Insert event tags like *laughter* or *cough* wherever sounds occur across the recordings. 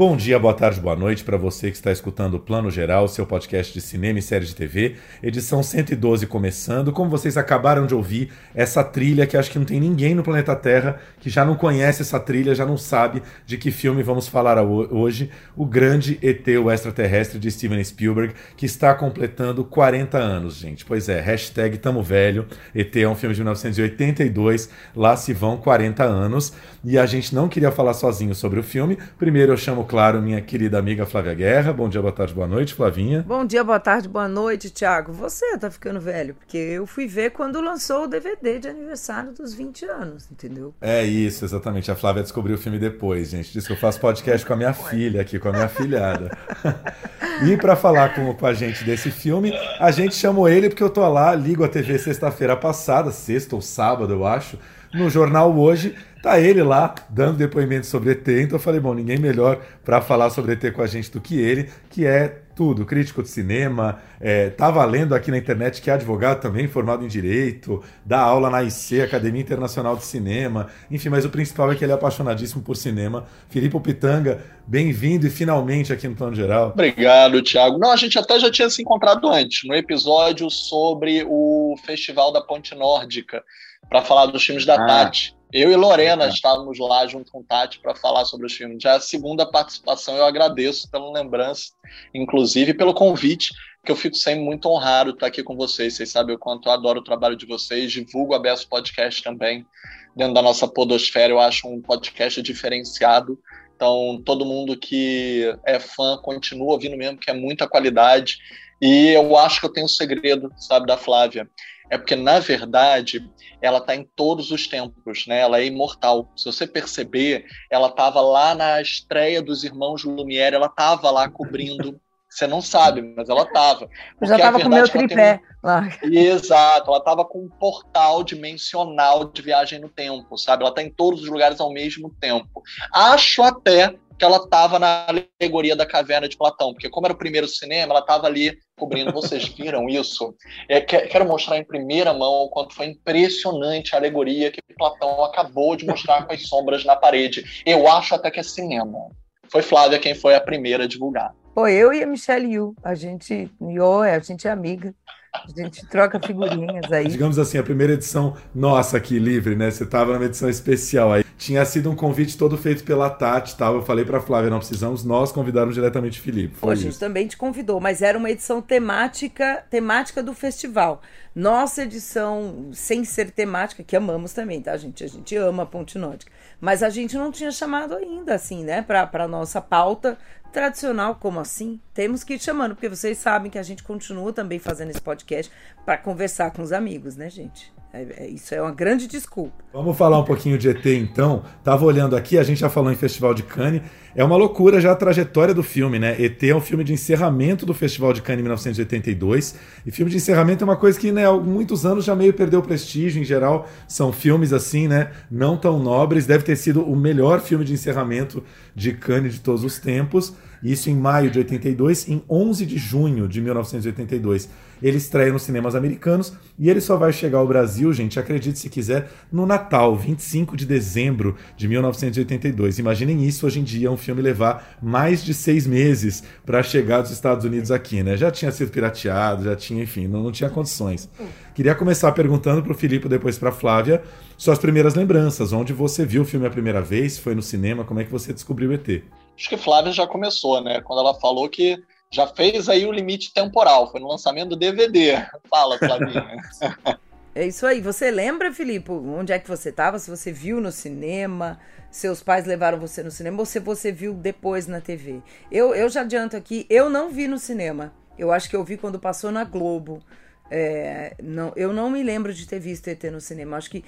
Bom dia, boa tarde, boa noite para você que está escutando o Plano Geral, seu podcast de cinema e séries de TV, edição 112 começando. Como vocês acabaram de ouvir, essa trilha que acho que não tem ninguém no planeta Terra que já não conhece essa trilha, já não sabe de que filme vamos falar hoje, o grande ET, o extraterrestre de Steven Spielberg, que está completando 40 anos, gente. Pois é, hashtag tamo velho, ET é um filme de 1982, lá se vão 40 anos, e a gente não queria falar sozinho sobre o filme. Primeiro eu chamo claro, minha querida amiga Flávia Guerra. Bom dia, boa tarde, boa noite, Flavinha. Bom dia, boa tarde, boa noite, Thiago. Você tá ficando velho, porque eu fui ver quando lançou o DVD de aniversário dos 20 anos, entendeu? É isso, exatamente. A Flávia descobriu o filme depois, gente. Diz que eu faço podcast com a minha filha aqui, com a minha filhada. *laughs* e para falar com, com a gente desse filme, a gente chamou ele porque eu tô lá, ligo a TV sexta-feira passada, sexta ou sábado, eu acho, no jornal hoje Tá ele lá dando depoimento sobre ET, então eu falei, bom, ninguém melhor para falar sobre ET com a gente do que ele, que é tudo, crítico de cinema, é, tá valendo aqui na internet que é advogado também, formado em Direito, dá aula na IC, Academia Internacional de Cinema, enfim, mas o principal é que ele é apaixonadíssimo por cinema. Filipe Pitanga, bem-vindo e finalmente aqui no Plano Geral. Obrigado, Thiago. Não, a gente até já tinha se encontrado antes, no episódio sobre o Festival da Ponte Nórdica, para falar dos filmes da ah. Tati. Eu e Lorena é. estávamos lá junto com o Tati para falar sobre os filmes. Já a segunda participação, eu agradeço pela lembrança, inclusive pelo convite, que eu fico sempre muito honrado estar aqui com vocês. Vocês sabem o quanto eu adoro o trabalho de vocês, divulgo a Besso Podcast também, dentro da nossa podosfera, eu acho um podcast diferenciado. Então, todo mundo que é fã continua ouvindo mesmo, que é muita qualidade. E eu acho que eu tenho um segredo, sabe, da Flávia. É porque, na verdade, ela está em todos os tempos, né? Ela é imortal. Se você perceber, ela estava lá na estreia dos Irmãos Lumière, ela estava lá cobrindo. Você não sabe, mas ela estava. Eu já estava com o meu tripé um... lá. Exato, ela estava com um portal dimensional de viagem no tempo, sabe? Ela está em todos os lugares ao mesmo tempo. Acho até que ela estava na alegoria da caverna de Platão, porque como era o primeiro cinema, ela estava ali cobrindo. Vocês *laughs* viram isso? É, quero mostrar em primeira mão o quanto foi impressionante a alegoria que Platão acabou de mostrar com as sombras na parede. Eu acho até que é cinema. Foi Flávia quem foi a primeira a divulgar. Foi eu e a Michelle Yu. A gente, yo, a gente é amiga. A gente troca figurinhas aí. Digamos assim, a primeira edição nossa aqui, livre, né? Você estava numa edição especial aí. Tinha sido um convite todo feito pela Tati tal. Eu falei para Flávia, não precisamos, nós convidamos diretamente o Felipe. Foi a gente também te convidou, mas era uma edição temática, temática do festival. Nossa edição, sem ser temática, que amamos também, tá, gente? A gente ama a Ponte Nórdica. Mas a gente não tinha chamado ainda, assim, né, para nossa pauta tradicional, como assim? Temos que ir chamando, porque vocês sabem que a gente continua também fazendo esse podcast para conversar com os amigos, né, gente? É, é, isso é uma grande desculpa. Vamos falar um pouquinho de ET então. Tava olhando aqui, a gente já falou em Festival de Cannes. É uma loucura já a trajetória do filme, né? ET é um filme de encerramento do Festival de Cannes em 1982. E filme de encerramento é uma coisa que, né, há muitos anos já meio perdeu prestígio. Em geral, são filmes assim, né, não tão nobres. Deve ter sido o melhor filme de encerramento de Cannes de todos os tempos. Isso em maio de 82, em 11 de junho de 1982. Ele estreia nos cinemas americanos e ele só vai chegar ao Brasil, gente, acredite se quiser, no Natal, 25 de dezembro de 1982. Imaginem isso hoje em dia, um filme levar mais de seis meses para chegar dos Estados Unidos aqui, né? Já tinha sido pirateado, já tinha, enfim, não, não tinha condições. Queria começar perguntando para o Filipe, depois para a Flávia, suas primeiras lembranças. Onde você viu o filme a primeira vez? Foi no cinema? Como é que você descobriu o ET? Acho que Flávia já começou, né? Quando ela falou que já fez aí o limite temporal, foi no lançamento do DVD. *laughs* Fala, Flavinha. *laughs* É isso aí. Você lembra, Filipe, onde é que você estava? Se você viu no cinema, seus pais levaram você no cinema ou se você viu depois na TV? Eu, eu já adianto aqui, eu não vi no cinema. Eu acho que eu vi quando passou na Globo. É, não, eu não me lembro de ter visto ET no cinema. Acho que.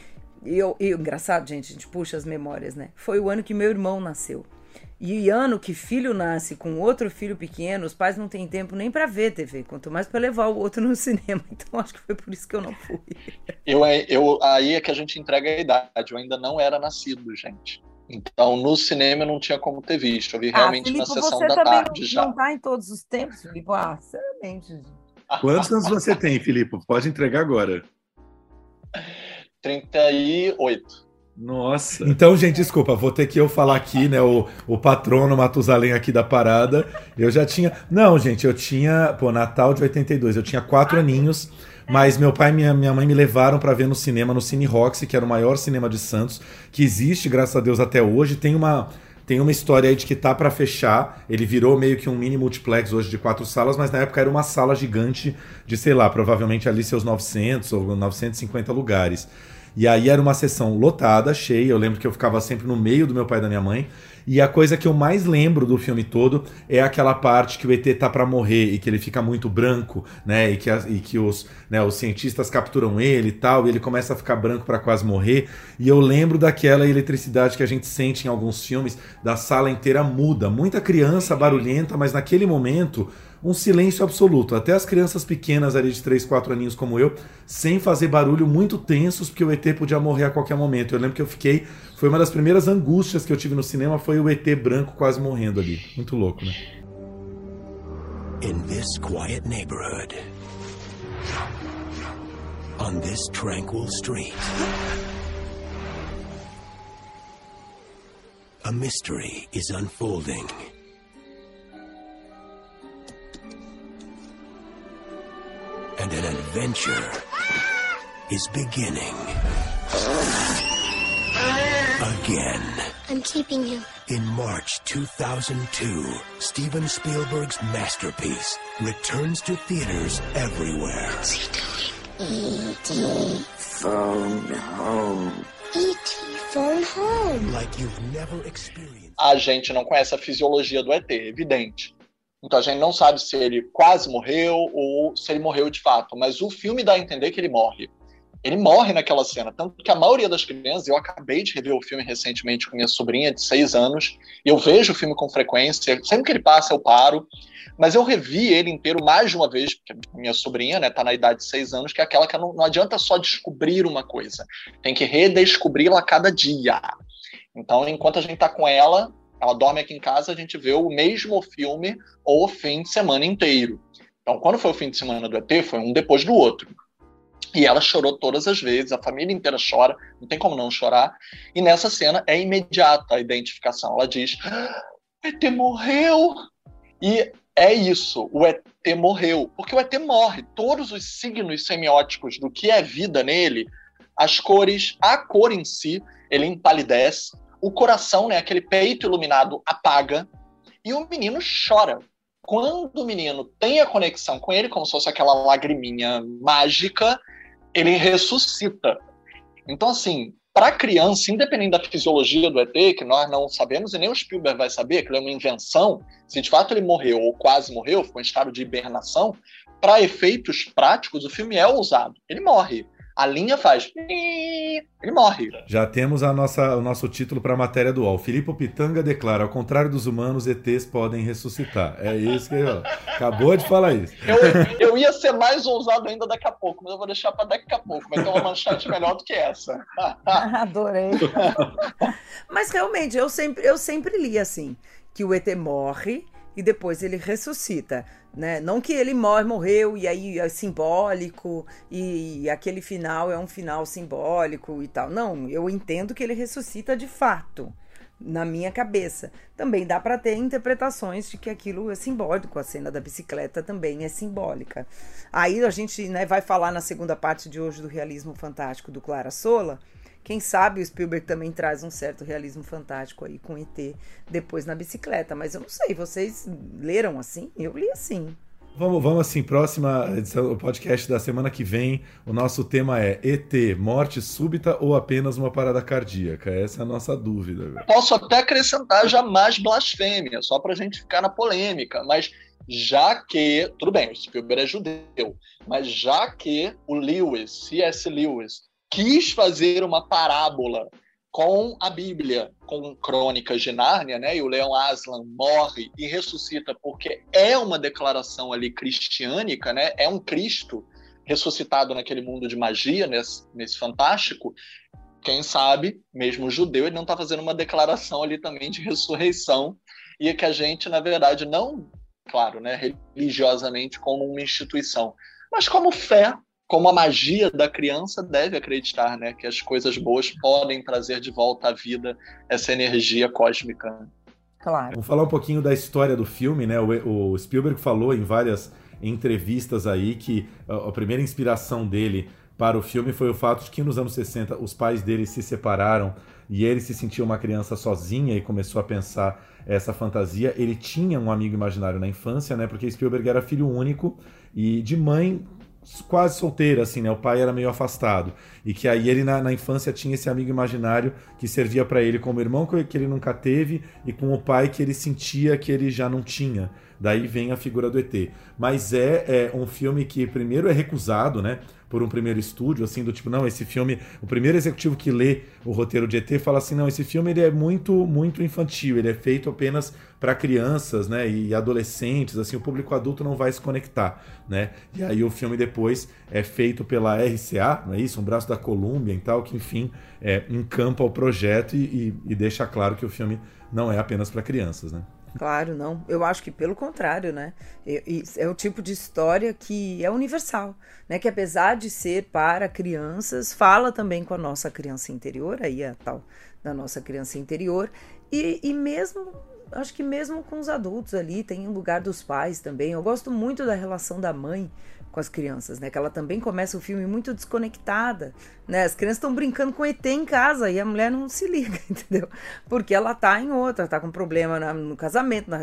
Eu, eu, engraçado, gente, a gente puxa as memórias, né? Foi o ano que meu irmão nasceu. E ano que filho nasce com outro filho pequeno, os pais não têm tempo nem para ver TV, quanto mais para levar o outro *laughs* no cinema. Então acho que foi por isso que eu não fui. Eu, eu, aí é que a gente entrega a idade. Eu ainda não era nascido, gente. Então, no cinema eu não tinha como ter visto. Eu vi ah, realmente ah, Filipe, na sessão da tarde não, já. Não tá em todos os tempos, Filipe? Ah, sinceramente. Quantos anos você tem, Filipe? Pode entregar agora. 38. Nossa. Então, gente, desculpa, vou ter que eu falar aqui, né? O, o patrono Matusalém aqui da parada. Eu já tinha. Não, gente, eu tinha. Pô, Natal de 82, eu tinha quatro aninhos. Mas meu pai e minha, minha mãe me levaram para ver no cinema, no Cine Roxy, que era o maior cinema de Santos, que existe, graças a Deus, até hoje. Tem uma, tem uma história aí de que tá para fechar. Ele virou meio que um mini multiplex hoje de quatro salas, mas na época era uma sala gigante de, sei lá, provavelmente ali seus 900 ou 950 lugares. E aí era uma sessão lotada, cheia. Eu lembro que eu ficava sempre no meio do meu pai e da minha mãe. E a coisa que eu mais lembro do filme todo é aquela parte que o ET tá para morrer e que ele fica muito branco, né? E que, e que os, né, os cientistas capturam ele e tal, e ele começa a ficar branco para quase morrer. E eu lembro daquela eletricidade que a gente sente em alguns filmes, da sala inteira muda. Muita criança barulhenta, mas naquele momento um silêncio absoluto. Até as crianças pequenas ali de 3, 4 aninhos como eu, sem fazer barulho, muito tensos, porque o ET podia morrer a qualquer momento. Eu lembro que eu fiquei. Foi uma das primeiras angústias que eu tive no cinema, foi o ET branco quase morrendo ali. Muito louco, né? In this quiet neighborhood, on this tranquil street, a mystery is unfolding. Adventure is beginning. Again. I'm keeping him. In March 2002, Steven Spielberg's masterpiece returns to theaters everywhere. What's he doing? E.T. Phone Home. E.T. Phone Home. Like you've never experienced. A gente não conhece a fisiologia do ET, evidente. Então a gente não sabe se ele quase morreu ou se ele morreu de fato, mas o filme dá a entender que ele morre. Ele morre naquela cena, tanto que a maioria das crianças, eu acabei de rever o filme recentemente com minha sobrinha de seis anos, e eu vejo o filme com frequência, sempre que ele passa eu paro, mas eu revi ele inteiro mais de uma vez, porque minha sobrinha né, tá na idade de seis anos, que é aquela que não, não adianta só descobrir uma coisa, tem que redescobri-la a cada dia. Então, enquanto a gente tá com ela, ela dorme aqui em casa, a gente vê o mesmo filme o fim de semana inteiro. Então, quando foi o fim de semana do ET, foi um depois do outro. E ela chorou todas as vezes, a família inteira chora, não tem como não chorar. E nessa cena é imediata a identificação. Ela diz: ah, ET morreu! E é isso, o ET morreu. Porque o ET morre. Todos os signos semióticos do que é vida nele, as cores, a cor em si, ele empalidece, o coração, né, aquele peito iluminado, apaga e o menino chora. Quando o menino tem a conexão com ele, como se fosse aquela lagriminha mágica, ele ressuscita. Então, assim, para a criança, independente da fisiologia do ET, que nós não sabemos e nem o Spielberg vai saber, que ele é uma invenção, se de fato ele morreu ou quase morreu, ficou em estado de hibernação, para efeitos práticos, o filme é ousado. Ele morre a linha faz. Ele morre. Já temos a nossa, o nosso título para a matéria do UOL. Filipe Pitanga declara: ao contrário dos humanos, ETs podem ressuscitar. É isso que ele acabou de falar isso. Eu, eu ia ser mais ousado ainda daqui a pouco, mas eu vou deixar para daqui a pouco. Vai ter uma manchete melhor do que essa. *laughs* Adorei. mas realmente, eu sempre, eu sempre li assim: que o ET morre e depois ele ressuscita. Né? Não que ele morre, morreu e aí é simbólico e aquele final é um final simbólico e tal. Não, eu entendo que ele ressuscita de fato na minha cabeça. Também dá para ter interpretações de que aquilo é simbólico, a cena da bicicleta também é simbólica. Aí a gente né, vai falar na segunda parte de hoje do realismo fantástico do Clara Sola quem sabe o Spielberg também traz um certo realismo fantástico aí com ET depois na bicicleta. Mas eu não sei, vocês leram assim? Eu li assim. Vamos, vamos assim, próxima edição do podcast da semana que vem. O nosso tema é ET, morte súbita ou apenas uma parada cardíaca? Essa é a nossa dúvida. Posso até acrescentar já mais blasfêmia, só para a gente ficar na polêmica, mas já que, tudo bem, o Spielberg é judeu, mas já que o Lewis, C.S. Lewis, quis fazer uma parábola com a Bíblia, com Crônicas de Nárnia, né? E o Leão Aslan morre e ressuscita porque é uma declaração ali cristiânica, né? É um Cristo ressuscitado naquele mundo de magia, nesse, nesse fantástico. Quem sabe, mesmo judeu, ele não está fazendo uma declaração ali também de ressurreição e que a gente, na verdade, não, claro, né, religiosamente como uma instituição, mas como fé como a magia da criança deve acreditar, né? Que as coisas boas podem trazer de volta à vida essa energia cósmica. Claro. Vamos falar um pouquinho da história do filme, né? O, o Spielberg falou em várias entrevistas aí que a, a primeira inspiração dele para o filme foi o fato de que nos anos 60 os pais dele se separaram e ele se sentia uma criança sozinha e começou a pensar essa fantasia. Ele tinha um amigo imaginário na infância, né? Porque Spielberg era filho único e de mãe quase solteira, assim, né? O pai era meio afastado. E que aí ele, na, na infância, tinha esse amigo imaginário que servia para ele como irmão que ele nunca teve e com o pai que ele sentia que ele já não tinha. Daí vem a figura do ET. Mas é, é um filme que, primeiro, é recusado, né? por um primeiro estúdio, assim, do tipo, não, esse filme, o primeiro executivo que lê o roteiro de ET fala assim, não, esse filme ele é muito, muito infantil, ele é feito apenas para crianças, né, e adolescentes, assim, o público adulto não vai se conectar, né, e aí o filme depois é feito pela RCA, não é isso, um braço da Columbia e tal, que enfim, é, encampa o projeto e, e, e deixa claro que o filme não é apenas para crianças, né. Claro, não. Eu acho que pelo contrário, né? É o tipo de história que é universal, né? Que apesar de ser para crianças, fala também com a nossa criança interior, aí é a tal da nossa criança interior, e, e mesmo acho que mesmo com os adultos ali, tem o lugar dos pais também. Eu gosto muito da relação da mãe com as crianças, né? Que ela também começa o filme muito desconectada, né? As crianças estão brincando com ET em casa e a mulher não se liga, *laughs* entendeu? Porque ela tá em outra, tá com problema na, no casamento, na,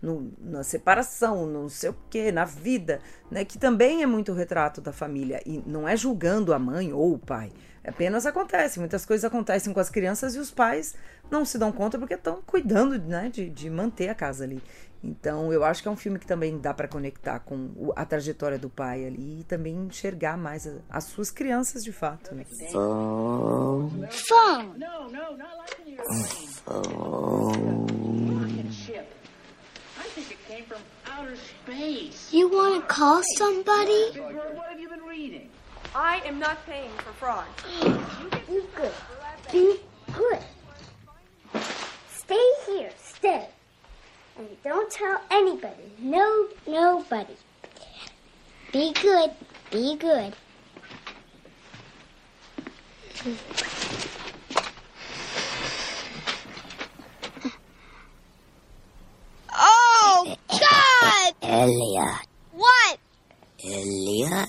no, na separação, não sei o que, na vida, né? Que também é muito retrato da família e não é julgando a mãe ou o pai. Apenas acontece, muitas coisas acontecem com as crianças e os pais não se dão conta porque estão cuidando né, de, de manter a casa ali. Então, eu acho que é um filme que também dá para conectar com a trajetória do pai ali e também enxergar mais as suas crianças de fato. Né? Phone. Phone. You want to call somebody? What have you been reading? I am not paying for fraud. Be good. Be good. Stay here. Stay. And don't tell anybody. No, nobody. Be good. Be good. oh, God! Elliot. What? Elliot?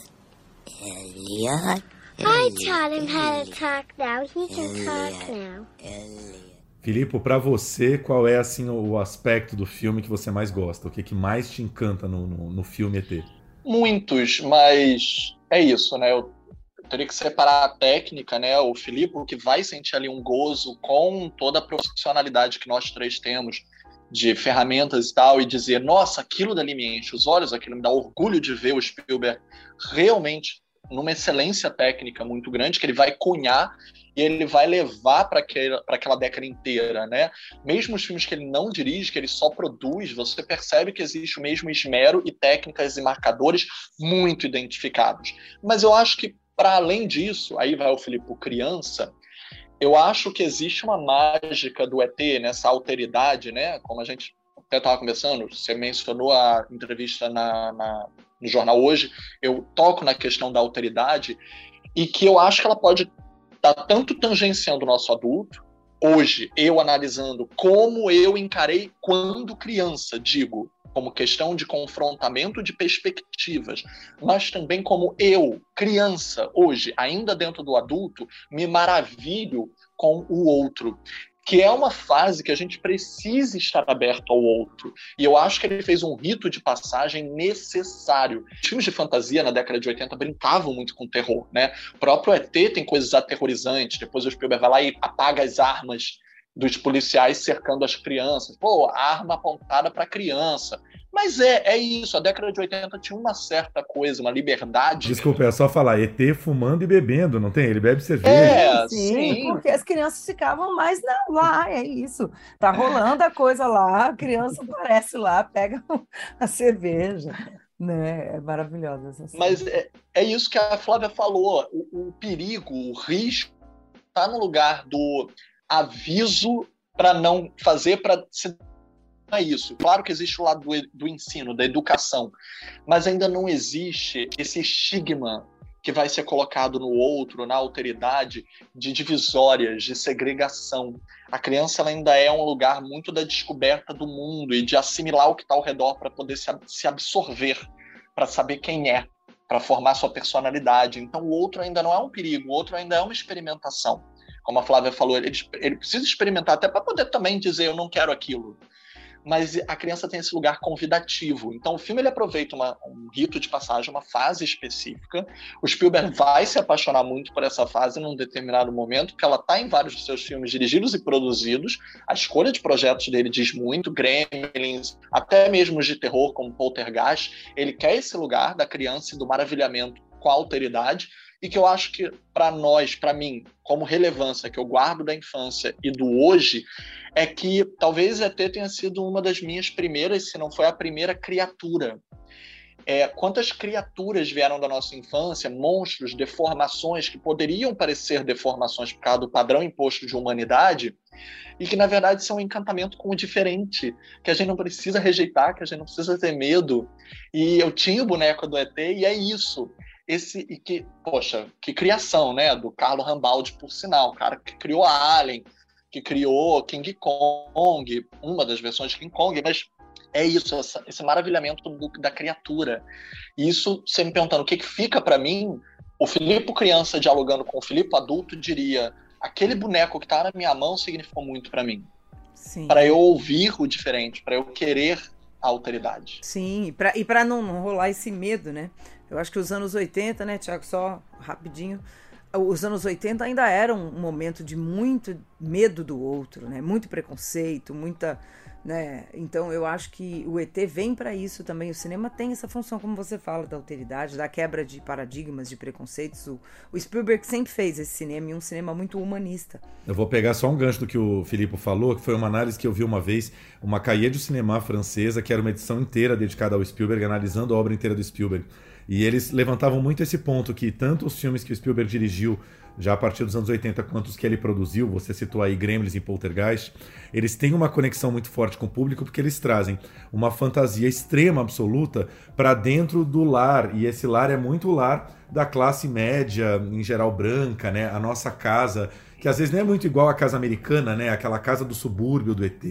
Elliot? I taught him how to talk now. He can talk now. Elliot. Filipe, para você, qual é assim o aspecto do filme que você mais gosta? O que, que mais te encanta no, no, no filme ET? Muitos, mas é isso, né? Eu teria que separar a técnica, né? O Filipe, que vai sentir ali um gozo com toda a profissionalidade que nós três temos de ferramentas e tal, e dizer, nossa, aquilo dali me enche os olhos, aquilo me dá orgulho de ver o Spielberg realmente numa excelência técnica muito grande, que ele vai cunhar e ele vai levar para aquela década inteira, né? Mesmo os filmes que ele não dirige, que ele só produz, você percebe que existe o mesmo esmero e técnicas e marcadores muito identificados. Mas eu acho que, para além disso, aí vai o Filipe criança, eu acho que existe uma mágica do ET, nessa alteridade, né? Como a gente até estava conversando, você mencionou a entrevista na, na, no jornal hoje, eu toco na questão da alteridade e que eu acho que ela pode está tanto tangenciando o nosso adulto, hoje, eu analisando como eu encarei quando criança, digo, como questão de confrontamento de perspectivas, mas também como eu, criança, hoje, ainda dentro do adulto, me maravilho com o outro que é uma fase que a gente precisa estar aberto ao outro. E eu acho que ele fez um rito de passagem necessário. Filmes de fantasia na década de 80 brincavam muito com terror, né? O próprio ET tem coisas aterrorizantes. Depois o Spielberg vai lá e apaga as armas dos policiais cercando as crianças. Pô, arma apontada para criança. Mas é, é isso. A década de 80 tinha uma certa coisa, uma liberdade. Desculpa, é só falar. ET fumando e bebendo, não tem? Ele bebe cerveja. É, sim, sim. porque as crianças ficavam mais na, lá, é isso. Tá rolando a coisa lá, a criança aparece lá, pega *laughs* a cerveja. Né? É maravilhosa essa cena. Mas é, é isso que a Flávia falou. O, o perigo, o risco, está no lugar do aviso para não fazer, para se isso. Claro que existe o lado do, do ensino, da educação, mas ainda não existe esse estigma que vai ser colocado no outro, na alteridade, de divisórias, de segregação. A criança ainda é um lugar muito da descoberta do mundo e de assimilar o que está ao redor para poder se, se absorver, para saber quem é, para formar sua personalidade. Então, o outro ainda não é um perigo, o outro ainda é uma experimentação. Como a Flávia falou, ele, ele precisa experimentar até para poder também dizer eu não quero aquilo mas a criança tem esse lugar convidativo. Então o filme ele aproveita uma, um rito de passagem, uma fase específica. O Spielberg vai se apaixonar muito por essa fase num determinado momento, porque ela está em vários dos seus filmes dirigidos e produzidos. A escolha de projetos dele diz muito, Gremlins, até mesmo os de terror como Poltergeist. Ele quer esse lugar da criança e do maravilhamento com a alteridade e que eu acho que para nós, para mim, como relevância que eu guardo da infância e do hoje, é que talvez ET tenha sido uma das minhas primeiras, se não foi a primeira criatura. É, quantas criaturas vieram da nossa infância, monstros, deformações que poderiam parecer deformações por causa do padrão imposto de humanidade, e que na verdade são um encantamento com o diferente, que a gente não precisa rejeitar, que a gente não precisa ter medo. E eu tinha o boneco do ET e é isso esse e que, poxa, que criação, né, do Carlo Rambaldi, por sinal, o cara que criou a Alien, que criou King Kong, uma das versões de King Kong, mas é isso, essa, esse maravilhamento do, da criatura. E isso, você me perguntando o que, que fica para mim, o Filipe criança dialogando com o Filipe adulto diria: aquele boneco que está na minha mão significou muito para mim. Para eu ouvir o diferente, para eu querer a alteridade. Sim, e para não, não rolar esse medo, né? Eu acho que os anos 80, né, Tiago, só rapidinho. Os anos 80 ainda eram um momento de muito medo do outro, né? Muito preconceito, muita né? Então eu acho que o ET vem para isso também. O cinema tem essa função, como você fala, da alteridade, da quebra de paradigmas, de preconceitos. O, o Spielberg sempre fez esse cinema e um cinema muito humanista. Eu vou pegar só um gancho do que o Filipe falou, que foi uma análise que eu vi uma vez, uma cahier de cinema francesa, que era uma edição inteira dedicada ao Spielberg, analisando a obra inteira do Spielberg. E eles levantavam muito esse ponto que tanto os filmes que o Spielberg dirigiu já a partir dos anos 80, quanto os que ele produziu, você citou aí Gremlins e Poltergeist, eles têm uma conexão muito forte com o público porque eles trazem uma fantasia extrema, absoluta, para dentro do lar. E esse lar é muito o lar da classe média, em geral branca, né? A nossa casa que às vezes não é muito igual à casa americana, né? Aquela casa do subúrbio do ET,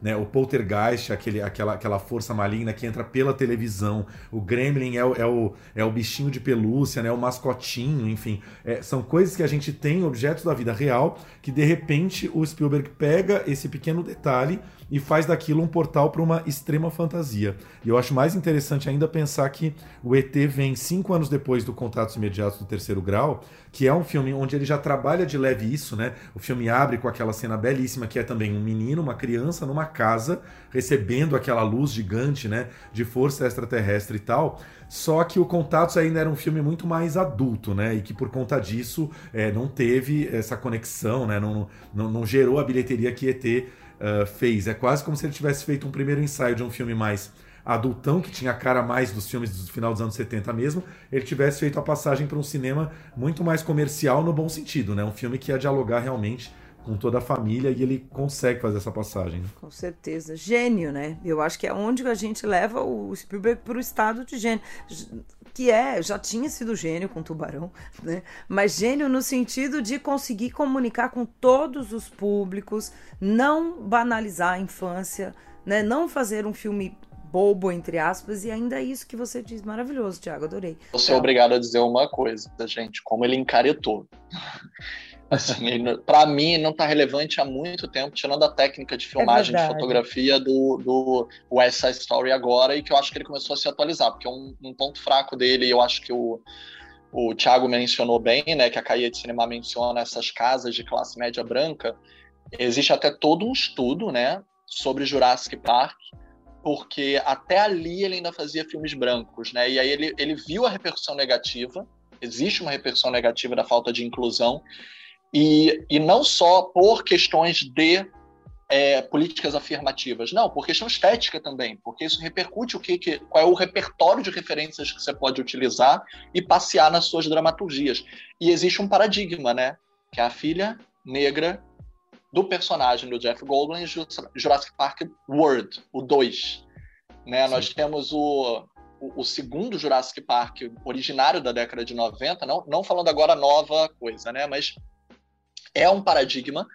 né? O poltergeist, aquele, aquela, aquela força maligna que entra pela televisão. O gremlin é o, é o, é o bichinho de pelúcia, né? O mascotinho, enfim. É, são coisas que a gente tem, objetos da vida real, que de repente o Spielberg pega esse pequeno detalhe e faz daquilo um portal para uma extrema fantasia. E eu acho mais interessante ainda pensar que o ET vem cinco anos depois do Contatos Imediatos do Terceiro Grau, que é um filme onde ele já trabalha de leve isso, né? O filme abre com aquela cena belíssima que é também um menino, uma criança numa casa recebendo aquela luz gigante, né? De força extraterrestre e tal. Só que o Contatos ainda era um filme muito mais adulto, né? E que por conta disso é, não teve essa conexão, né? Não, não, não gerou a bilheteria que ET uh, fez. É quase como se ele tivesse feito um primeiro ensaio de um filme mais adultão, que tinha a cara mais dos filmes do final dos anos 70 mesmo, ele tivesse feito a passagem para um cinema muito mais comercial no bom sentido, né? Um filme que ia dialogar realmente com toda a família e ele consegue fazer essa passagem. Né? Com certeza. Gênio, né? Eu acho que é onde a gente leva o Spielberg para o estado de gênio. Que é, já tinha sido gênio com Tubarão, né? Mas gênio no sentido de conseguir comunicar com todos os públicos, não banalizar a infância, né? Não fazer um filme bobo, entre aspas, e ainda é isso que você diz. Maravilhoso, Tiago, adorei. Vou ser obrigado a dizer uma coisa, gente, como ele encaretou. Assim, para mim, não está relevante há muito tempo, tirando a técnica de filmagem é de fotografia do, do West Side Story agora, e que eu acho que ele começou a se atualizar, porque é um, um ponto fraco dele, eu acho que o, o Thiago mencionou bem, né, que a Caia de Cinema menciona essas casas de classe média branca. Existe até todo um estudo, né, sobre Jurassic Park, porque até ali ele ainda fazia filmes brancos, né? E aí ele, ele viu a repercussão negativa, existe uma repercussão negativa da falta de inclusão, e, e não só por questões de é, políticas afirmativas, não, por questão estética também, porque isso repercute o que, que, qual é o repertório de referências que você pode utilizar e passear nas suas dramaturgias. E existe um paradigma, né? Que é a filha negra do personagem do Jeff Goldblum em Jurassic Park World, o 2. Né? Nós temos o, o, o, segundo Jurassic Park originário da década de 90, não, não falando agora nova coisa, né? mas é um paradigma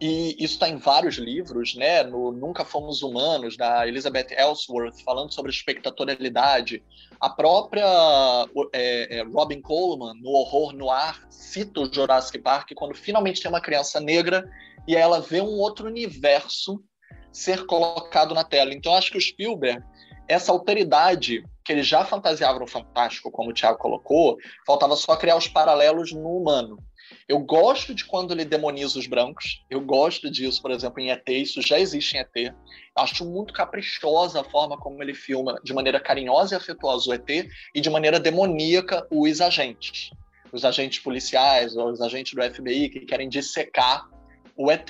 e isso está em vários livros, né? No Nunca Fomos Humanos, da Elizabeth Ellsworth, falando sobre espectatorialidade. A própria é, é, Robin Coleman, no Horror no Ar, cita o Jurassic Park quando finalmente tem uma criança negra e ela vê um outro universo ser colocado na tela. Então, acho que o Spielberg, essa alteridade que ele já fantasiava no Fantástico, como o Thiago colocou, faltava só criar os paralelos no humano. Eu gosto de quando ele demoniza os brancos. Eu gosto disso, por exemplo, em ET. Isso já existe em ET. Acho muito caprichosa a forma como ele filma, de maneira carinhosa e afetuosa o ET, e de maneira demoníaca os agentes. Os agentes policiais, ou os agentes do FBI que querem dissecar o ET.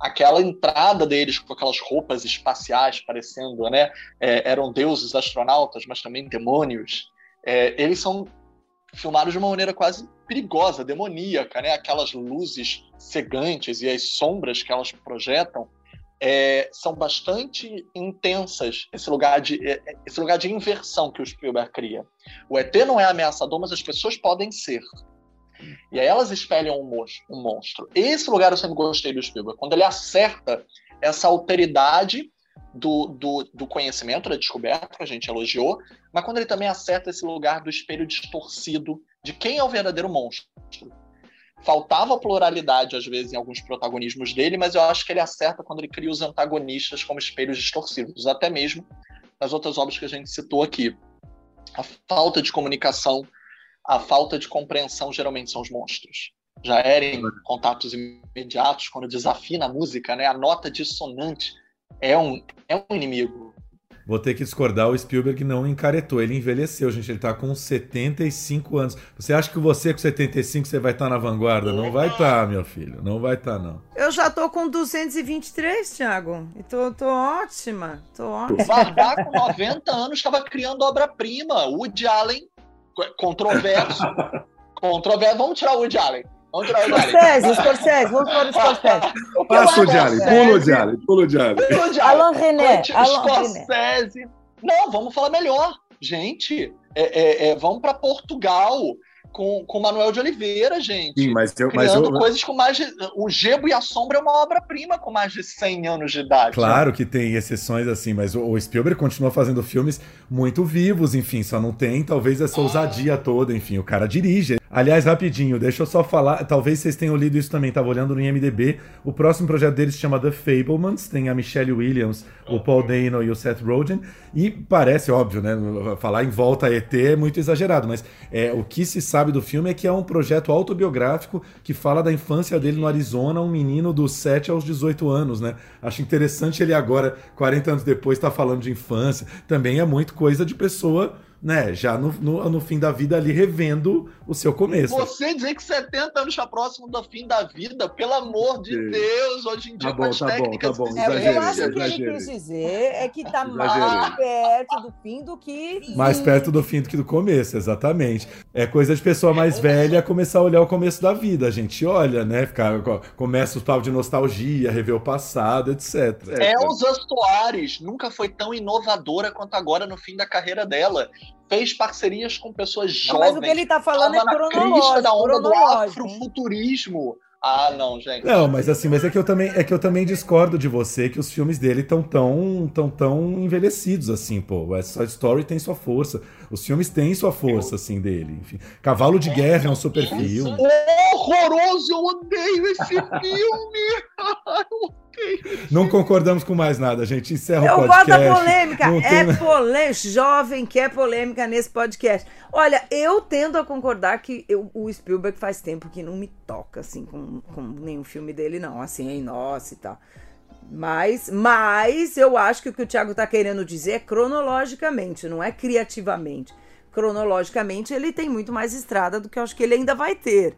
Aquela entrada deles com aquelas roupas espaciais, parecendo, né? É, eram deuses astronautas, mas também demônios. É, eles são filmados de uma maneira quase perigosa, demoníaca, né? Aquelas luzes cegantes e as sombras que elas projetam é, são bastante intensas. Esse lugar de é, é, esse lugar de inversão que o Spielberg cria. O ET não é ameaçador, mas as pessoas podem ser. E aí elas espelham um monstro. Esse lugar eu sempre gostei do Spielberg, quando ele acerta essa alteridade do, do, do, conhecimento, da descoberta, que a gente elogiou, mas quando ele também acerta esse lugar do espelho distorcido de quem é o verdadeiro monstro. Faltava pluralidade, às vezes, em alguns protagonismos dele, mas eu acho que ele acerta quando ele cria os antagonistas como espelhos distorcidos, até mesmo nas outras obras que a gente citou aqui. A falta de comunicação, a falta de compreensão geralmente são os monstros. Já era em contatos imediatos, quando desafina a música, né? a nota dissonante é um, é um inimigo. Vou ter que discordar, o Spielberg não encaretou, ele envelheceu, gente, ele tá com 75 anos. Você acha que você com 75 você vai estar tá na vanguarda? Não vai estar, tá, meu filho, não vai estar tá, não. Eu já tô com 223, Thiago, e tô, tô ótima, tô ótima. O Vardar com 90 anos estava criando obra-prima, Woody Allen, controverso, *laughs* controverso, vamos tirar o Woody Allen. Vamos tirar o Scorsese, Scorsese, vamos para o Scorsese. Passa o Diário, pula o Diário, pula o Diário. Alain René, Alain Scorsese. Não, vamos falar melhor. Gente, é, é, é, vamos para Portugal com, com Manuel de Oliveira, gente. Sim, mas eu, mas eu... coisas com mais de... O Gebo e a Sombra é uma obra-prima com mais de 100 anos de idade. Claro que tem exceções assim, mas o, Spielberg continua fazendo filmes muito vivos, enfim, só não tem talvez essa ousadia toda, enfim, o cara dirige. Aliás, rapidinho, deixa eu só falar, talvez vocês tenham lido isso também, tava olhando no IMDB, o próximo projeto deles se chama The Fablemans, tem a Michelle Williams, o Paul Dano e o Seth Rogen, e parece óbvio, né, falar em volta a ET é muito exagerado, mas é, o que se sabe do filme é que é um projeto autobiográfico que fala da infância dele no Arizona, um menino dos 7 aos 18 anos, né? Acho interessante ele agora, 40 anos depois, estar tá falando de infância. Também é muito coisa de pessoa né, já no, no, no, fim da vida ali revendo o seu começo. Você dizer que 70 anos está próximo do fim da vida, pelo amor de Sim. Deus, hoje em dia tá bom, com as tá técnicas bom, tá bom. É, eu acho que ele quis dizer é que está mais perto do fim do que... *laughs* Mais perto do fim do que do começo, exatamente. É coisa de pessoa mais velha começar a olhar o começo da vida. A gente olha, né, ficar, começa os papos de nostalgia, rever o passado, etc. Elza Soares nunca foi tão inovadora quanto agora no fim da carreira dela fez parcerias com pessoas jovens. Mas o que ele está falando é cronológico. da onda do afrofuturismo. Ah, não, gente. Não, mas assim, mas é que eu também é que eu também discordo de você que os filmes dele estão tão, tão, tão envelhecidos assim, pô. Essa Story tem sua força. Os filmes têm sua força, assim, dele. Enfim. Cavalo de Guerra é um super filme. Horroroso! Eu odeio esse filme! *laughs* Não concordamos com mais nada, gente. Encerra eu o podcast. Eu gosto da polêmica. É tem... polêmica. Jovem quer polêmica nesse podcast. Olha, eu tendo a concordar que eu, o Spielberg faz tempo que não me toca, assim, com, com nenhum filme dele, não. Assim, em nossa e tal. Mas, mas eu acho que o que o Thiago está querendo dizer é cronologicamente, não é criativamente. Cronologicamente, ele tem muito mais estrada do que eu acho que ele ainda vai ter.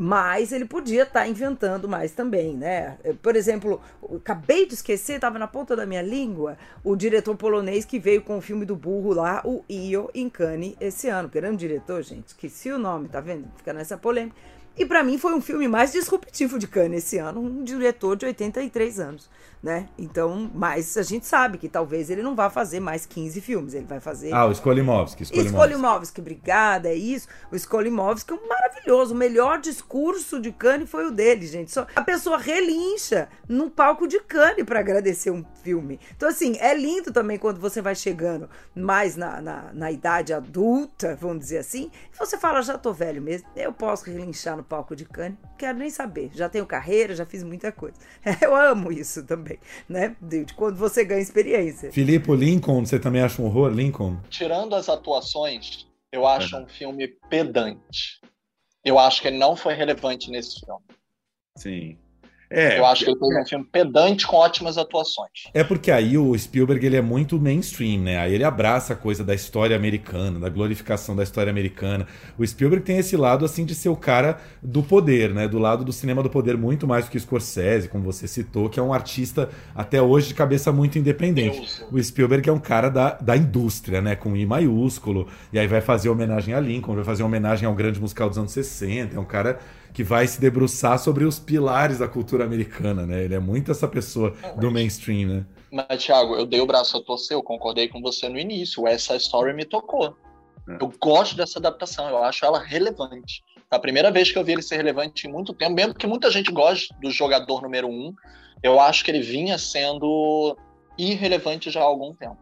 Mas ele podia estar tá inventando mais também, né? Por exemplo, acabei de esquecer, estava na ponta da minha língua, o diretor polonês que veio com o filme do burro lá, o Io em Cannes, esse ano. Grande diretor, gente. Esqueci o nome, tá vendo? Fica nessa polêmica. E para mim foi um filme mais disruptivo de Cannes esse ano, um diretor de 83 anos né? Então, mas a gente sabe que talvez ele não vá fazer mais 15 filmes, ele vai fazer... Ah, o Skolimovski. Skolimovski, obrigada, é isso. O Skolimovski é um maravilhoso, o melhor discurso de Cannes foi o dele, gente. Só a pessoa relincha no palco de Cannes para agradecer um filme. Então, assim, é lindo também quando você vai chegando mais na, na, na idade adulta, vamos dizer assim, e você fala, já tô velho mesmo, eu posso relinchar no palco de Cannes, quero nem saber, já tenho carreira, já fiz muita coisa. *laughs* Eu amo isso também também, né? De, de quando você ganha experiência. Filipe, Lincoln, você também acha um horror, Lincoln? Tirando as atuações, eu acho é. um filme pedante. Eu acho que ele não foi relevante nesse filme. Sim. É, eu acho que ele fez um filme pedante com ótimas atuações. É porque aí o Spielberg ele é muito mainstream, né? Aí ele abraça a coisa da história americana, da glorificação da história americana. O Spielberg tem esse lado assim de ser o cara do poder, né? Do lado do cinema do poder muito mais do que Scorsese, como você citou, que é um artista até hoje de cabeça muito independente. Deus. O Spielberg é um cara da, da indústria, né? Com I maiúsculo. E aí vai fazer homenagem a Lincoln, vai fazer homenagem ao grande musical dos anos 60. É um cara que vai se debruçar sobre os pilares da cultura americana, né? Ele é muito essa pessoa do mainstream, né? Mas, Thiago, eu dei o braço a torcer, eu concordei com você no início. Essa história me tocou. É. Eu gosto dessa adaptação, eu acho ela relevante. É a primeira vez que eu vi ele ser relevante em muito tempo, mesmo que muita gente goste do jogador número um, eu acho que ele vinha sendo irrelevante já há algum tempo.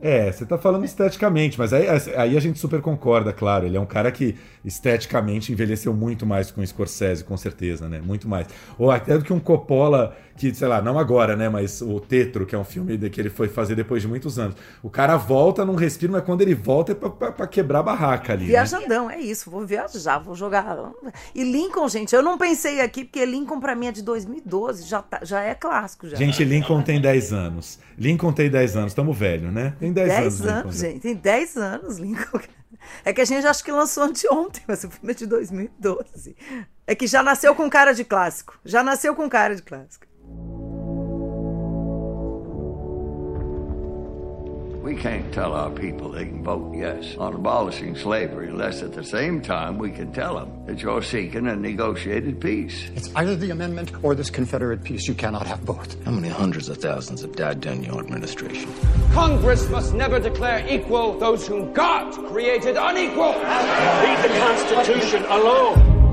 É, você tá falando esteticamente, mas aí, aí a gente super concorda, claro. Ele é um cara que esteticamente envelheceu muito mais com o Scorsese, com certeza, né? Muito mais. Ou até do que um Coppola, que, sei lá, não agora, né? Mas o Tetro, que é um filme que ele foi fazer depois de muitos anos. O cara volta num respiro, mas quando ele volta é pra, pra, pra quebrar a barraca ali. Viajandão, né? é isso. Vou viajar, vou jogar. E Lincoln, gente, eu não pensei aqui, porque Lincoln pra mim é de 2012, já, tá, já é clássico. Já. Gente, Lincoln tem 10 anos. Lincoln tem 10 anos, estamos velho, né? Tem 10, 10 anos. 10 anos, gente. Tem 10 anos, Lincoln. É que a gente acha que lançou anteontem, mas o filme é de 2012. É que já nasceu com cara de clássico. Já nasceu com cara de clássico. We can't tell our people they can vote yes on abolishing slavery unless at the same time we can tell them that you're seeking a negotiated peace. It's either the amendment or this Confederate peace. You cannot have both. How many hundreds of thousands have died during your administration? Congress must never declare equal those whom God created unequal. Leave the Constitution alone.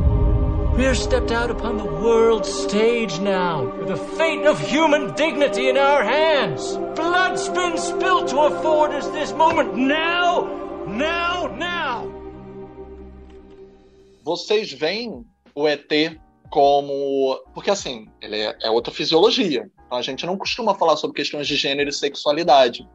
We're stepped out upon the world stage now, with the fate of human dignity in our hands. Blood's been spilled to afford us this moment now, now, now. Vocês veem o ET como. Porque assim, ele é, é outra fisiologia. Então a gente não costuma falar sobre questões de gênero e sexualidade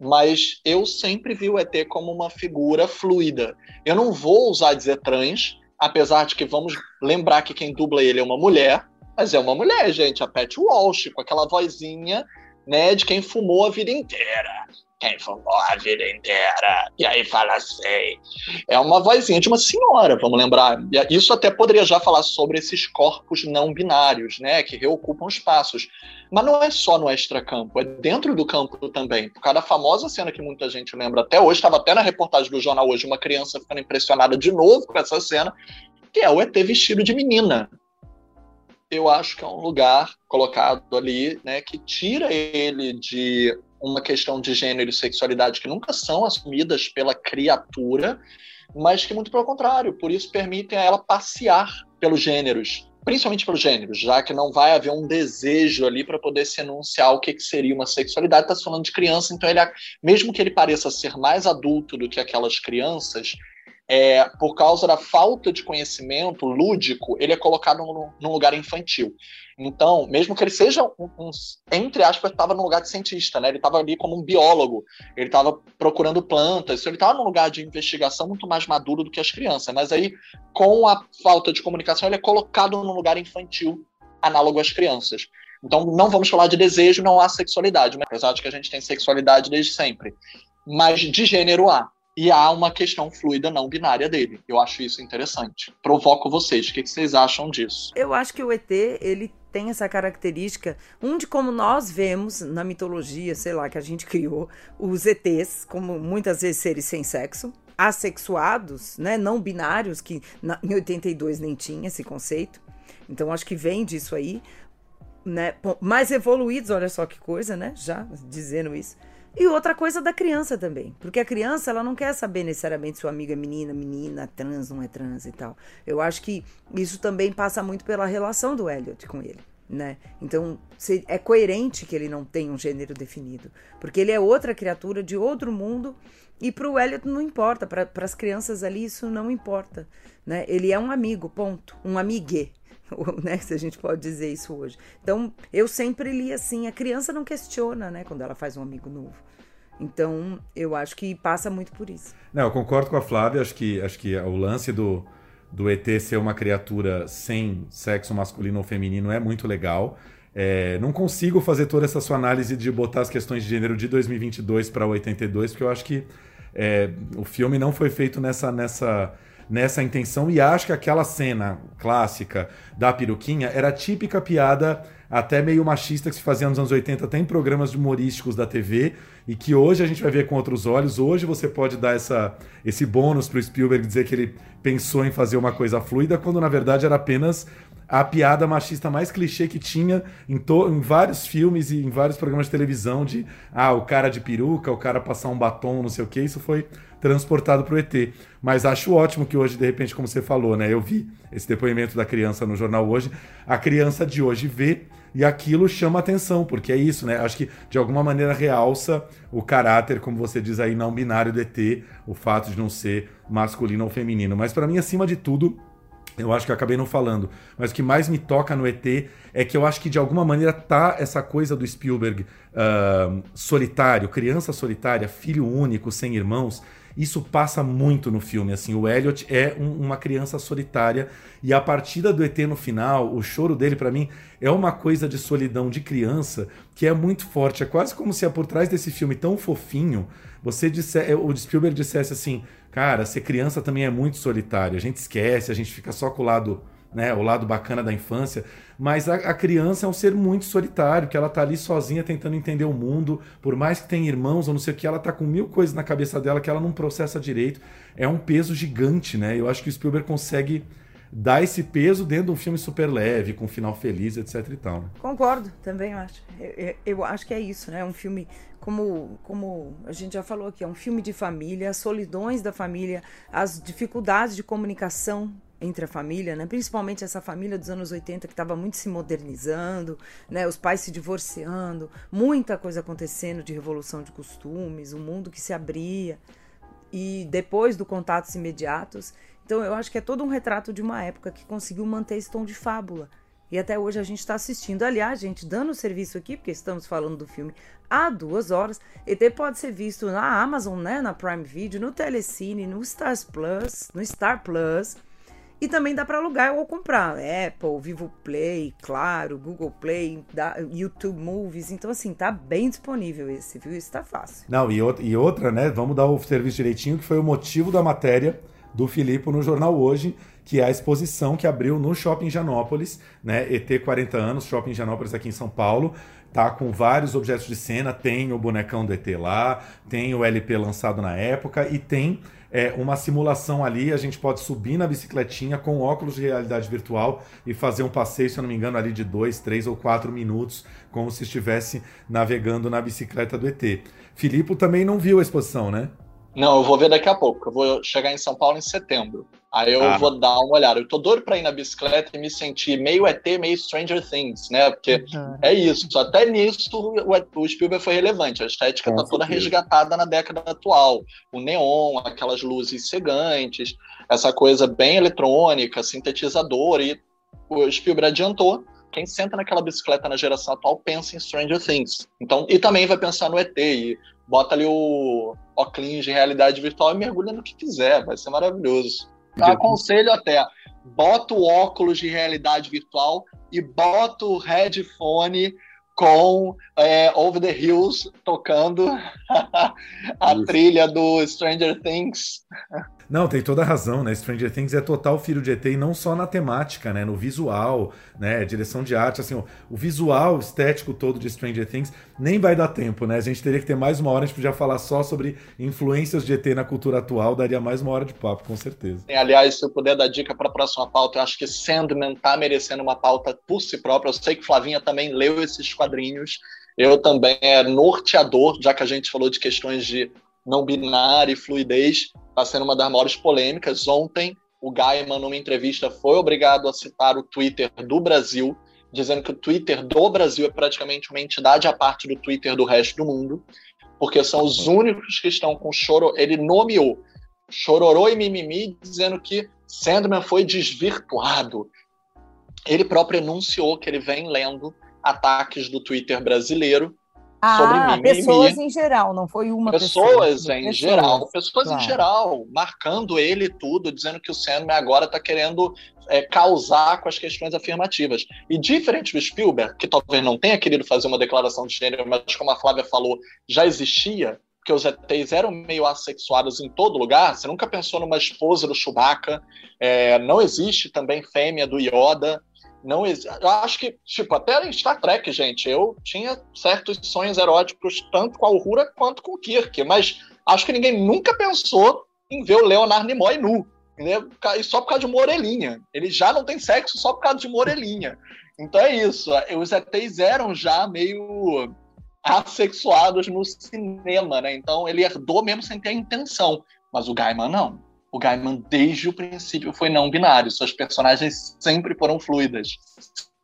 mas eu sempre vi o ET como uma figura fluida. Eu não vou usar dizer trans, apesar de que vamos lembrar que quem dubla ele é uma mulher, mas é uma mulher, gente, a Pat Walsh, com aquela vozinha, né, de quem fumou a vida inteira. Quem fumou a vida inteira. E aí fala assim. É uma vozinha de uma senhora, vamos lembrar. Isso até poderia já falar sobre esses corpos não binários, né, que reocupam espaços. Mas não é só no extracampo, é dentro do campo também. Por causa da famosa cena que muita gente lembra até hoje, estava até na reportagem do jornal hoje, uma criança ficando impressionada de novo com essa cena, que é o ET vestido de menina. Eu acho que é um lugar colocado ali, né, que tira ele de uma questão de gênero e sexualidade que nunca são assumidas pela criatura, mas que muito pelo contrário, por isso permitem a ela passear pelos gêneros, principalmente pelo gênero, já que não vai haver um desejo ali para poder se enunciar o que, que seria uma sexualidade. Está falando de criança, então ele, mesmo que ele pareça ser mais adulto do que aquelas crianças, é, por causa da falta de conhecimento lúdico, ele é colocado num, lugar infantil. Então, mesmo que ele seja um, um entre aspas, estava no lugar de cientista, né? Ele estava ali como um biólogo, ele estava procurando plantas, então ele estava num lugar de investigação muito mais maduro do que as crianças. Mas aí, com a falta de comunicação, ele é colocado num lugar infantil, análogo às crianças. Então, não vamos falar de desejo, não há sexualidade, mas apesar de que a gente tem sexualidade desde sempre. Mas de gênero há. E há uma questão fluida não binária dele. Eu acho isso interessante. Provoco vocês. O que vocês acham disso? Eu acho que o ET, ele tem essa característica, um de como nós vemos na mitologia, sei lá, que a gente criou, os ETs, como muitas vezes seres sem sexo, assexuados, né, não binários, que na, em 82 nem tinha esse conceito. Então acho que vem disso aí, né, mais evoluídos, olha só que coisa, né, já dizendo isso. E outra coisa da criança também, porque a criança ela não quer saber necessariamente se o amigo é menina, menina, trans, não é trans e tal. Eu acho que isso também passa muito pela relação do Elliot com ele, né? Então é coerente que ele não tenha um gênero definido, porque ele é outra criatura de outro mundo e para o Elliot não importa, para as crianças ali isso não importa, né? Ele é um amigo, ponto, um amigue. *laughs* né, se a gente pode dizer isso hoje. Então, eu sempre li assim, a criança não questiona, né, quando ela faz um amigo novo. Então, eu acho que passa muito por isso. Não, eu concordo com a Flávia, acho que, acho que o lance do, do ET ser uma criatura sem sexo masculino ou feminino é muito legal. É, não consigo fazer toda essa sua análise de botar as questões de gênero de 2022 para 82, porque eu acho que é, o filme não foi feito nessa, nessa nessa intenção e acho que aquela cena clássica da peruquinha era típica piada até meio machista que se fazia nos anos 80 até em programas humorísticos da TV e que hoje a gente vai ver com outros olhos. Hoje você pode dar essa, esse bônus para o Spielberg dizer que ele pensou em fazer uma coisa fluida, quando na verdade era apenas a piada machista mais clichê que tinha em, em vários filmes e em vários programas de televisão de ah, o cara de peruca, o cara passar um batom, não sei o que, isso foi transportado para o ET. Mas acho ótimo que hoje, de repente, como você falou, né? Eu vi esse depoimento da criança no jornal hoje. A criança de hoje vê e aquilo chama atenção, porque é isso, né? Acho que de alguma maneira realça o caráter, como você diz aí, não binário do ET, o fato de não ser masculino ou feminino. Mas para mim, acima de tudo, eu acho que eu acabei não falando, mas o que mais me toca no ET é que eu acho que de alguma maneira tá essa coisa do Spielberg uh, solitário, criança solitária, filho único, sem irmãos, isso passa muito no filme, assim, o Elliot é um, uma criança solitária e a partida do ET no final, o choro dele para mim é uma coisa de solidão de criança que é muito forte, é quase como se por trás desse filme tão fofinho, você disse, o Spielberg dissesse assim, cara, ser criança também é muito solitário, a gente esquece, a gente fica só com o lado né, o lado bacana da infância, mas a, a, criança é um ser muito solitário, que ela tá ali sozinha tentando entender o mundo, por mais que tenha irmãos ou não sei o que, ela tá com mil coisas na cabeça dela que ela não processa direito. É um peso gigante, né? Eu acho que o Spielberg consegue dar esse peso dentro de um filme super leve, com um final feliz, etc e tal. Né? Concordo, também eu acho. Eu, eu, acho que é isso, né? Um filme, como, como a gente já falou aqui, é um filme de família, as solidões da família, as dificuldades de comunicação entre a família, né? principalmente essa família dos anos 80 que estava muito se modernizando, né? os pais se divorciando, muita coisa acontecendo de revolução de costumes, o um mundo que se abria e depois do contatos imediatos. Então eu acho que é todo um retrato de uma época que conseguiu manter esse tom de fábula. E até hoje a gente está assistindo. Aliás, gente, dando o serviço aqui, porque estamos falando do filme há duas horas. ET pode ser visto na Amazon, né, na Prime Video, no Telecine, no Stars Plus, no Star Plus. E também dá para alugar ou comprar. Apple, Vivo Play, claro, Google Play, YouTube Movies. Então, assim, tá bem disponível esse, viu? Isso tá fácil. Não, e, e outra, né? Vamos dar o serviço direitinho, que foi o motivo da matéria do Filipe no jornal hoje, que é a exposição que abriu no Shopping Janópolis, né? ET 40 anos, Shopping Janópolis aqui em São Paulo. Tá com vários objetos de cena, tem o bonecão do ET lá, tem o LP lançado na época e tem é, uma simulação ali, a gente pode subir na bicicletinha com óculos de realidade virtual e fazer um passeio, se eu não me engano, ali de dois, três ou quatro minutos, como se estivesse navegando na bicicleta do ET. Filipe também não viu a exposição, né? Não, eu vou ver daqui a pouco. Eu vou chegar em São Paulo em setembro. Aí eu ah. vou dar uma olhada. Eu tô doido pra ir na bicicleta e me sentir meio ET, meio Stranger Things, né? Porque uhum. é isso. Até nisso o, Spielberg foi relevante. A estética tá toda resgatada na década atual. O neon, aquelas luzes cegantes, essa coisa bem eletrônica, sintetizadora. E o Spielberg adiantou quem senta naquela bicicleta na geração atual pensa em Stranger Things. Então, e também vai pensar no ET. E bota ali o óculos de realidade virtual e mergulha no que quiser, vai ser maravilhoso. Eu aconselho até. bota o óculos de realidade virtual e bota o headphone com é, Over the Hills tocando *laughs* a Isso. trilha do Stranger Things. Não, tem toda a razão, né? Stranger Things é total filho de ET e não só na temática, né? No visual, né? Direção de arte, assim, o, o visual estético todo de Stranger Things nem vai dar tempo, né? A gente teria que ter mais uma hora, a gente podia falar só sobre influências de ET na cultura atual, daria mais uma hora de papo, com certeza. Aliás, se eu puder dar dica para a próxima pauta, eu acho que Sandman tá merecendo uma pauta por si própria. Eu sei que Flavinha também leu esses quadrinhos. Eu também é norteador, já que a gente falou de questões de não binário e fluidez está sendo uma das maiores polêmicas. Ontem, o Gaiman, numa entrevista, foi obrigado a citar o Twitter do Brasil, dizendo que o Twitter do Brasil é praticamente uma entidade à parte do Twitter do resto do mundo, porque são os únicos que estão com choro. Ele nomeou chororô e mimimi, dizendo que Sandman foi desvirtuado. Ele próprio enunciou que ele vem lendo ataques do Twitter brasileiro ah, sobre mim. Pessoas em geral, não foi uma pessoas pessoa. Em pessoas geral, pessoas claro. em geral, marcando ele tudo, dizendo que o Sandman agora está querendo é, causar com as questões afirmativas. E diferente do Spielberg, que talvez não tenha querido fazer uma declaração de gênero, mas como a Flávia falou, já existia, porque os ETs eram meio assexuados em todo lugar. Você nunca pensou numa esposa do Chewbacca. É, não existe também fêmea do Yoda. Não Eu acho que, tipo, até em Star Trek, gente, eu tinha certos sonhos eróticos tanto com a Uhura quanto com o Kirk, mas acho que ninguém nunca pensou em ver o Leonardo Nimoy nu. Entendeu? E só por causa de uma orelhinha. Ele já não tem sexo só por causa de uma orelhinha. Então é isso. Os ETs eram já meio assexuados no cinema, né? Então ele herdou mesmo sem ter a intenção. Mas o Gaiman não. O Gaiman, desde o princípio, foi não binário. Suas personagens sempre foram fluidas.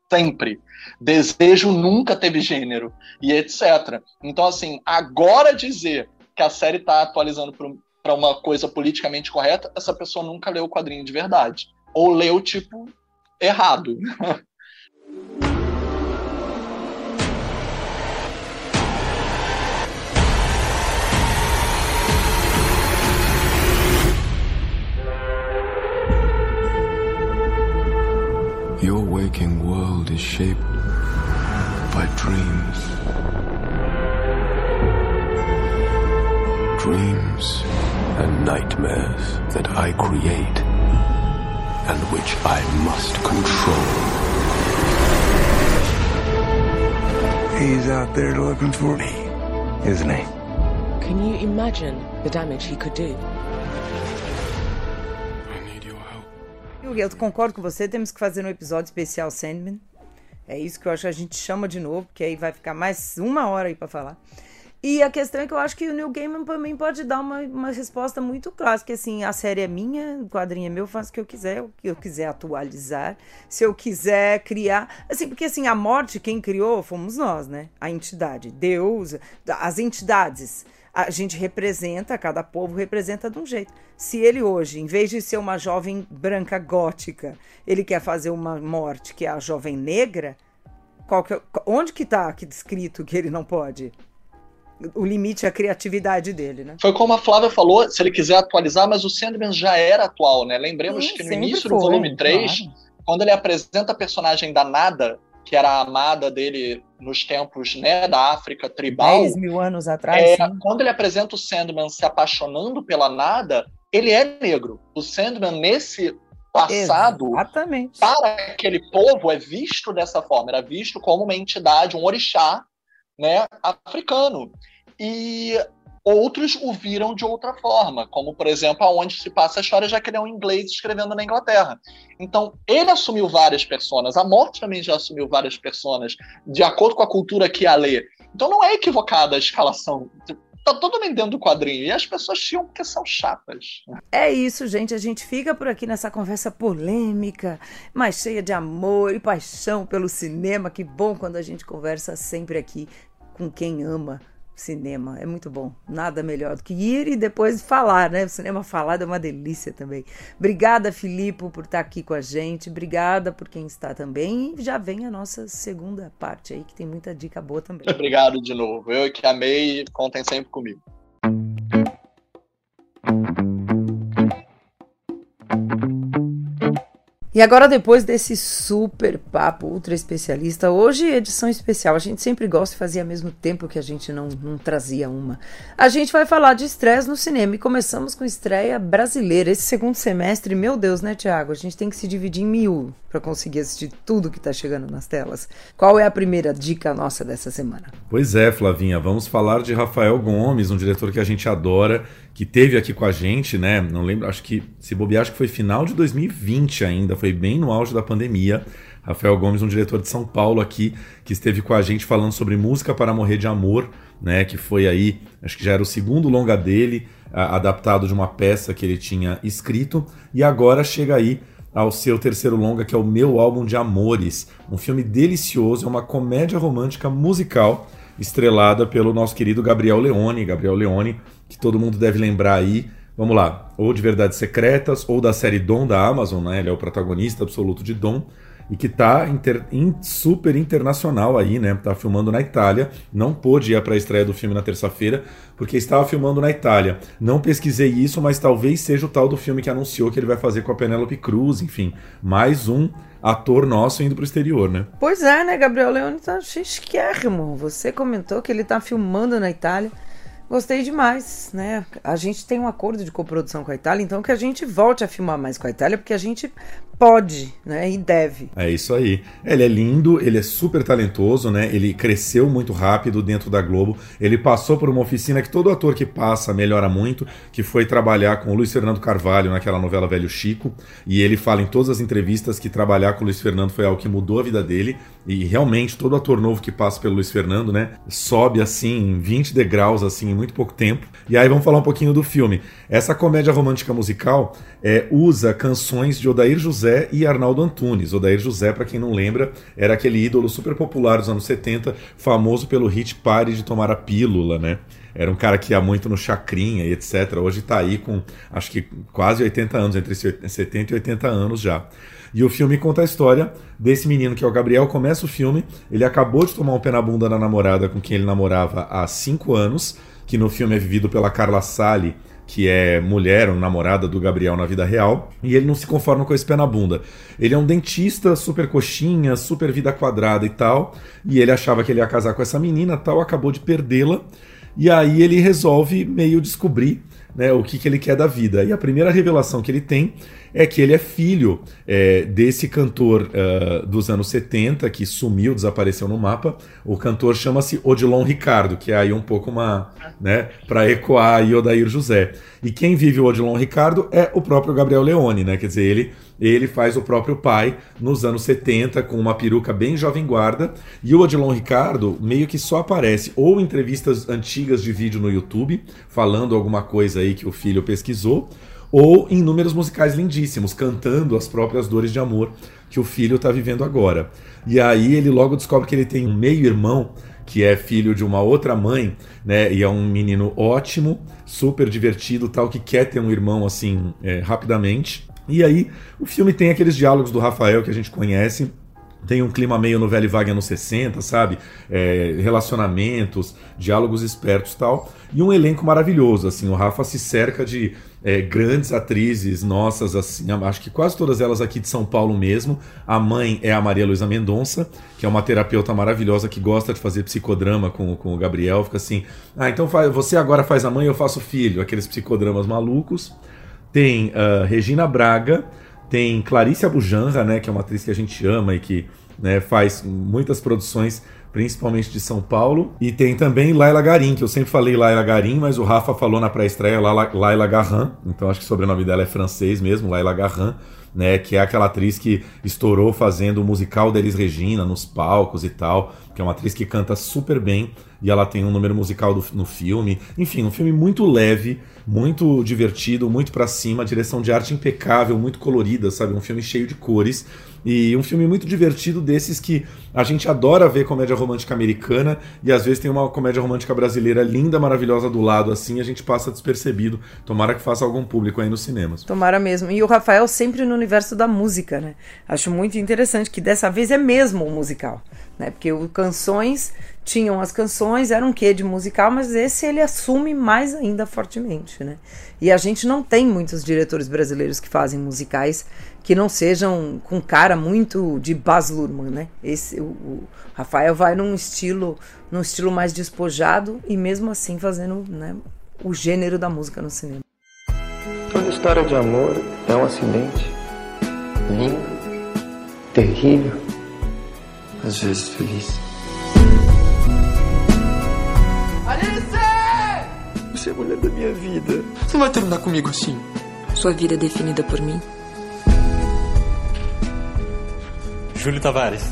Sempre. Desejo nunca teve gênero. E etc. Então, assim, agora dizer que a série está atualizando para uma coisa politicamente correta, essa pessoa nunca leu o quadrinho de verdade. Ou leu, tipo, errado. *laughs* Your waking world is shaped by dreams. Dreams and nightmares that I create and which I must control. He's out there looking for me, isn't he? Can you imagine the damage he could do? Eu concordo com você, temos que fazer um episódio especial Sandman. É isso que eu acho que a gente chama de novo, porque aí vai ficar mais uma hora aí para falar. E a questão é que eu acho que o Neil Gaiman também pode dar uma, uma resposta muito clara, que assim, a série é minha, o quadrinho é meu, eu faço o que eu quiser, o que eu quiser atualizar, se eu quiser criar, assim, porque assim, a morte quem criou fomos nós, né? A entidade, Deus, as entidades a gente representa, cada povo representa de um jeito. Se ele hoje, em vez de ser uma jovem branca gótica, ele quer fazer uma morte que é a jovem negra, que, é onde que está aqui descrito que ele não pode? O limite é a criatividade dele, né? Foi como a Flávia falou, se ele quiser atualizar, mas o Sandman já era atual, né? Lembremos Sim, que no início foi, do volume 3, claro. quando ele apresenta a personagem da Nada, que era a amada dele nos tempos né, da África tribal. 10 mil anos atrás. É, quando ele apresenta o Sandman se apaixonando pela nada, ele é negro. O Sandman, nesse passado, Exatamente. para aquele povo, é visto dessa forma. Era visto como uma entidade, um orixá né, africano. E Outros o viram de outra forma, como, por exemplo, aonde se passa a história, já que ele é um inglês escrevendo na Inglaterra. Então, ele assumiu várias personas, a morte também já assumiu várias personas, de acordo com a cultura que a lê. Então, não é equivocada a escalação. Tá todo mundo dentro do quadrinho. E as pessoas tinham porque são chatas. É isso, gente. A gente fica por aqui nessa conversa polêmica, mas cheia de amor e paixão pelo cinema. Que bom quando a gente conversa sempre aqui com quem ama cinema. É muito bom. Nada melhor do que ir e depois falar, né? O cinema falado é uma delícia também. Obrigada, Filipe, por estar aqui com a gente. Obrigada por quem está também. E já vem a nossa segunda parte aí, que tem muita dica boa também. Obrigado de novo. Eu que amei, contem sempre comigo. E agora, depois desse super papo ultra especialista, hoje edição especial. A gente sempre gosta e fazia mesmo tempo que a gente não, não trazia uma. A gente vai falar de estresse no cinema e começamos com estreia brasileira. Esse segundo semestre, meu Deus, né, Tiago? A gente tem que se dividir em mil para conseguir assistir tudo que está chegando nas telas. Qual é a primeira dica nossa dessa semana? Pois é, Flavinha, vamos falar de Rafael Gomes, um diretor que a gente adora que teve aqui com a gente, né? Não lembro, acho que se bobear, acho que foi final de 2020 ainda, foi bem no auge da pandemia. Rafael Gomes, um diretor de São Paulo aqui, que esteve com a gente falando sobre música para morrer de amor, né? Que foi aí, acho que já era o segundo longa dele, adaptado de uma peça que ele tinha escrito, e agora chega aí ao seu terceiro longa, que é o Meu Álbum de Amores, um filme delicioso, é uma comédia romântica musical estrelada pelo nosso querido Gabriel Leone. Gabriel Leone, que todo mundo deve lembrar aí. Vamos lá, ou de Verdades Secretas, ou da série Dom da Amazon, né? Ele é o protagonista absoluto de Dom e que tá inter, in, super internacional aí, né? Tá filmando na Itália. Não pôde ir para a estreia do filme na terça-feira, porque estava filmando na Itália. Não pesquisei isso, mas talvez seja o tal do filme que anunciou que ele vai fazer com a Penélope Cruz, enfim. Mais um ator nosso indo pro exterior, né? Pois é, né? Gabriel Leone tá chiquérrimo. Você comentou que ele tá filmando na Itália. Gostei demais, né? A gente tem um acordo de coprodução com a Itália, então que a gente volte a filmar mais com a Itália, porque a gente pode, né? E deve. É isso aí. Ele é lindo, ele é super talentoso, né? Ele cresceu muito rápido dentro da Globo. Ele passou por uma oficina que todo ator que passa melhora muito, que foi trabalhar com o Luiz Fernando Carvalho naquela novela Velho Chico. E ele fala em todas as entrevistas que trabalhar com o Luiz Fernando foi algo que mudou a vida dele. E realmente todo ator novo que passa pelo Luiz Fernando, né, sobe assim 20 degraus assim em muito pouco tempo. E aí vamos falar um pouquinho do filme. Essa comédia romântica musical é, usa canções de Odair José e Arnaldo Antunes. Odair José, para quem não lembra, era aquele ídolo super popular dos anos 70, famoso pelo hit Pare de Tomar a Pílula, né? Era um cara que ia muito no chacrinha e etc. Hoje está aí com, acho que quase 80 anos, entre 70 e 80 anos já. E o filme conta a história desse menino que é o Gabriel. Começa o filme, ele acabou de tomar um pé na bunda da namorada com quem ele namorava há 5 anos, que no filme é vivido pela Carla Sali, que é mulher, ou namorada do Gabriel na vida real, e ele não se conforma com esse pé na bunda. Ele é um dentista super coxinha, super vida quadrada e tal, e ele achava que ele ia casar com essa menina tal, acabou de perdê-la, e aí ele resolve meio descobrir né, o que, que ele quer da vida. E a primeira revelação que ele tem é que ele é filho é, desse cantor uh, dos anos 70 que sumiu, desapareceu no mapa. O cantor chama-se Odilon Ricardo, que é aí um pouco uma. né, para ecoar aí Odair José. E quem vive o Odilon Ricardo é o próprio Gabriel Leone, né? Quer dizer, ele, ele faz o próprio pai nos anos 70 com uma peruca bem jovem guarda. E o Odilon Ricardo meio que só aparece ou em entrevistas antigas de vídeo no YouTube, falando alguma coisa aí que o filho pesquisou ou em números musicais lindíssimos, cantando as próprias dores de amor que o filho está vivendo agora. E aí ele logo descobre que ele tem um meio-irmão que é filho de uma outra mãe, né? E é um menino ótimo, super divertido, tal, que quer ter um irmão assim é, rapidamente. E aí o filme tem aqueles diálogos do Rafael que a gente conhece, tem um clima meio novela vaga nos 60, sabe? É, relacionamentos, diálogos espertos tal. E um elenco maravilhoso, assim. O Rafa se cerca de é, grandes atrizes nossas, assim, acho que quase todas elas aqui de São Paulo mesmo. A mãe é a Maria Luísa Mendonça, que é uma terapeuta maravilhosa que gosta de fazer psicodrama com, com o Gabriel. Fica assim, ah, então faz, você agora faz a mãe, eu faço o filho. Aqueles psicodramas malucos. Tem uh, Regina Braga, tem Clarice Abujanra, né, que é uma atriz que a gente ama e que né, faz muitas produções principalmente de São Paulo. E tem também Laila Garim, que eu sempre falei Laila Garim, mas o Rafa falou na pré-estreia Laila Garran, então acho que o sobrenome dela é francês mesmo, Laila Garran. Né, que é aquela atriz que estourou fazendo o musical deles Regina nos palcos e tal, que é uma atriz que canta super bem e ela tem um número musical do, no filme. Enfim, um filme muito leve, muito divertido, muito para cima, direção de arte impecável, muito colorida, sabe? Um filme cheio de cores e um filme muito divertido desses que a gente adora ver comédia romântica americana e às vezes tem uma comédia romântica brasileira linda, maravilhosa do lado assim, a gente passa despercebido. Tomara que faça algum público aí nos cinemas. Tomara mesmo. E o Rafael sempre no universo da música, né? Acho muito interessante que dessa vez é mesmo um musical, né? Porque o Canções tinham as canções, era um quê de musical, mas esse ele assume mais ainda fortemente, né? E a gente não tem muitos diretores brasileiros que fazem musicais que não sejam com cara muito de Baz Luhrmann, né? Esse, o, o Rafael vai num estilo, num estilo mais despojado e mesmo assim fazendo né, o gênero da música no cinema. Toda história de amor é um acidente. Lindo, terrível, às vezes feliz. Alice! Você é a mulher da minha vida. Você vai terminar comigo assim? Sua vida é definida por mim. Júlio Tavares.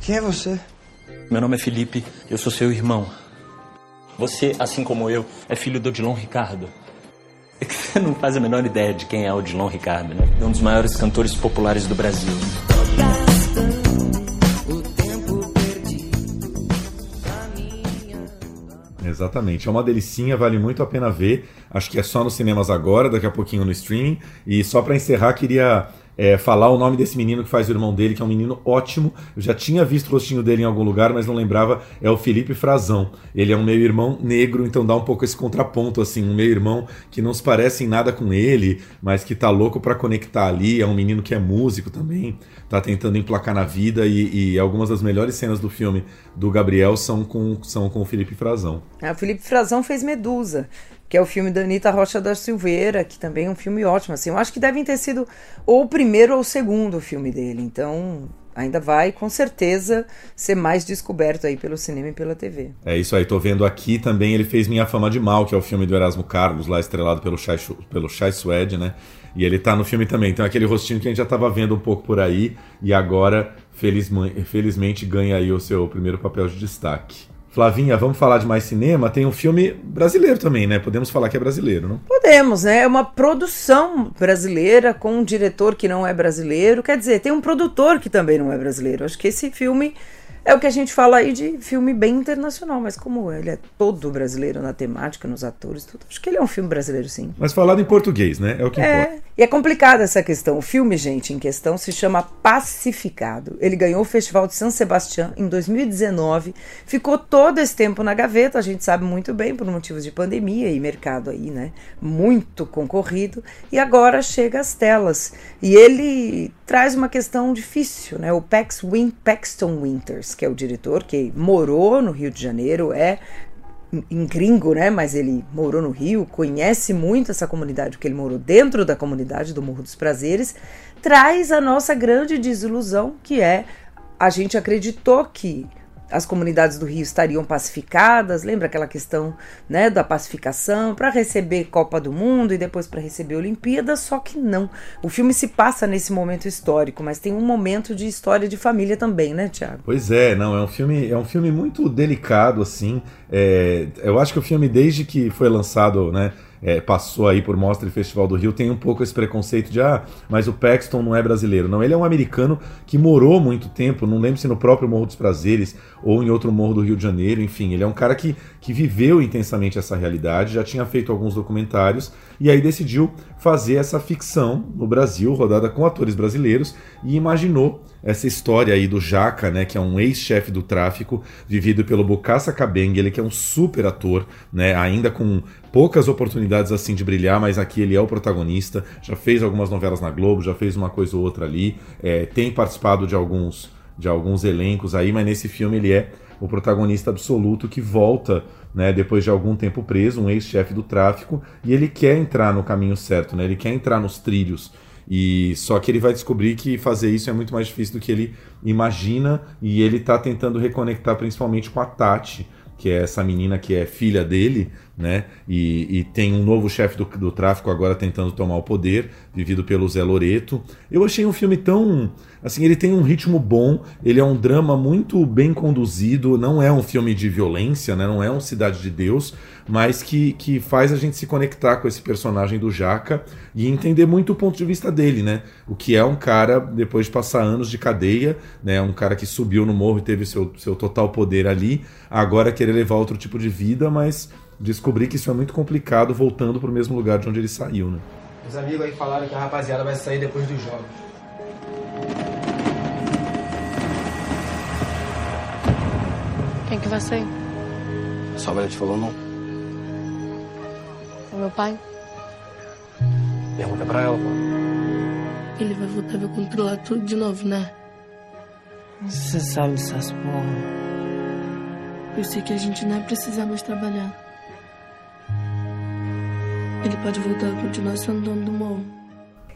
Quem é você? Meu nome é Felipe, eu sou seu irmão. Você, assim como eu, é filho do Odilon Ricardo. Você não faz a menor ideia de quem é Odilon Ricardo, né? É um dos maiores cantores populares do Brasil. Exatamente. É uma delicinha, vale muito a pena ver. Acho que é só nos cinemas agora, daqui a pouquinho no streaming. E só para encerrar, queria é, falar o nome desse menino que faz o irmão dele, que é um menino ótimo. Eu já tinha visto o rostinho dele em algum lugar, mas não lembrava. É o Felipe Frazão. Ele é um meio-irmão negro, então dá um pouco esse contraponto, assim. Um meio-irmão que não se parece em nada com ele, mas que tá louco para conectar ali. É um menino que é músico também, tá tentando emplacar na vida. E, e, algumas das melhores cenas do filme do Gabriel são com, são com o Felipe Frazão. É, o Felipe Frazão fez Medusa que é o filme da Anitta Rocha da Silveira, que também é um filme ótimo. Assim, eu acho que devem ter sido ou o primeiro ou o segundo filme dele. Então, ainda vai, com certeza, ser mais descoberto aí pelo cinema e pela TV. É isso aí, tô vendo aqui também, ele fez Minha Fama de Mal, que é o filme do Erasmo Carlos, lá estrelado pelo Chai, pelo Chai Suede, né? E ele tá no filme também, então aquele rostinho que a gente já tava vendo um pouco por aí, e agora, felizmente, ganha aí o seu primeiro papel de destaque. Flavinha, vamos falar de mais cinema? Tem um filme brasileiro também, né? Podemos falar que é brasileiro, não? Podemos, né? É uma produção brasileira com um diretor que não é brasileiro. Quer dizer, tem um produtor que também não é brasileiro. Acho que esse filme é o que a gente fala aí de filme bem internacional, mas como ele é todo brasileiro na temática, nos atores, tudo, acho que ele é um filme brasileiro, sim. Mas falado em português, né? É o que é, importa. E é complicada essa questão. O filme, gente, em questão se chama Pacificado. Ele ganhou o Festival de San Sebastián em 2019, ficou todo esse tempo na gaveta, a gente sabe muito bem, por motivos de pandemia e mercado aí, né? Muito concorrido, e agora chega às telas. E ele traz uma questão difícil, né? O Pax Win Paxton Winters que é o diretor, que morou no Rio de Janeiro, é em gringo, né? Mas ele morou no Rio, conhece muito essa comunidade, porque ele morou dentro da comunidade do Morro dos Prazeres, traz a nossa grande desilusão, que é a gente acreditou que as comunidades do Rio estariam pacificadas, lembra aquela questão né, da pacificação para receber Copa do Mundo e depois para receber Olimpíadas, só que não. O filme se passa nesse momento histórico, mas tem um momento de história de família também, né, Tiago? Pois é, não, é um filme, é um filme muito delicado, assim. É, eu acho que o filme, desde que foi lançado, né? É, passou aí por Mostra e Festival do Rio tem um pouco esse preconceito de ah, mas o Paxton não é brasileiro. Não, ele é um americano que morou muito tempo, não lembro se no próprio Morro dos Prazeres ou em outro morro do Rio de Janeiro, enfim, ele é um cara que, que viveu intensamente essa realidade, já tinha feito alguns documentários e aí decidiu fazer essa ficção no Brasil, rodada com atores brasileiros, e imaginou essa história aí do Jaca, né, que é um ex-chefe do tráfico, vivido pelo Bokassa Kabeng, ele que é um super ator, né, ainda com poucas oportunidades assim de brilhar, mas aqui ele é o protagonista, já fez algumas novelas na Globo, já fez uma coisa ou outra ali, é, tem participado de alguns de alguns elencos aí, mas nesse filme ele é o protagonista absoluto que volta né, depois de algum tempo preso, um ex-chefe do tráfico, e ele quer entrar no caminho certo, né, ele quer entrar nos trilhos. E só que ele vai descobrir que fazer isso é muito mais difícil do que ele imagina, e ele está tentando reconectar principalmente com a Tati, que é essa menina que é filha dele, né? E, e tem um novo chefe do, do tráfico agora tentando tomar o poder, vivido pelo Zé Loreto. Eu achei um filme tão Assim, ele tem um ritmo bom, ele é um drama muito bem conduzido, não é um filme de violência, né? não é um Cidade de Deus, mas que, que faz a gente se conectar com esse personagem do Jaca e entender muito o ponto de vista dele, né? O que é um cara, depois de passar anos de cadeia, né? Um cara que subiu no morro e teve seu, seu total poder ali, agora querer levar outro tipo de vida, mas descobrir que isso é muito complicado voltando para o mesmo lugar de onde ele saiu, né? Os amigos aí falaram que a rapaziada vai sair depois dos jogos. Quem que vai sair? A sua mulher te falou não? O meu pai? Pergunta pra ela, pô. Ele vai voltar a controlar tudo de novo, né? Você sabe dessas porra. Eu sei que a gente não vai precisar mais trabalhar. Ele pode voltar a continuar sendo dono do morro.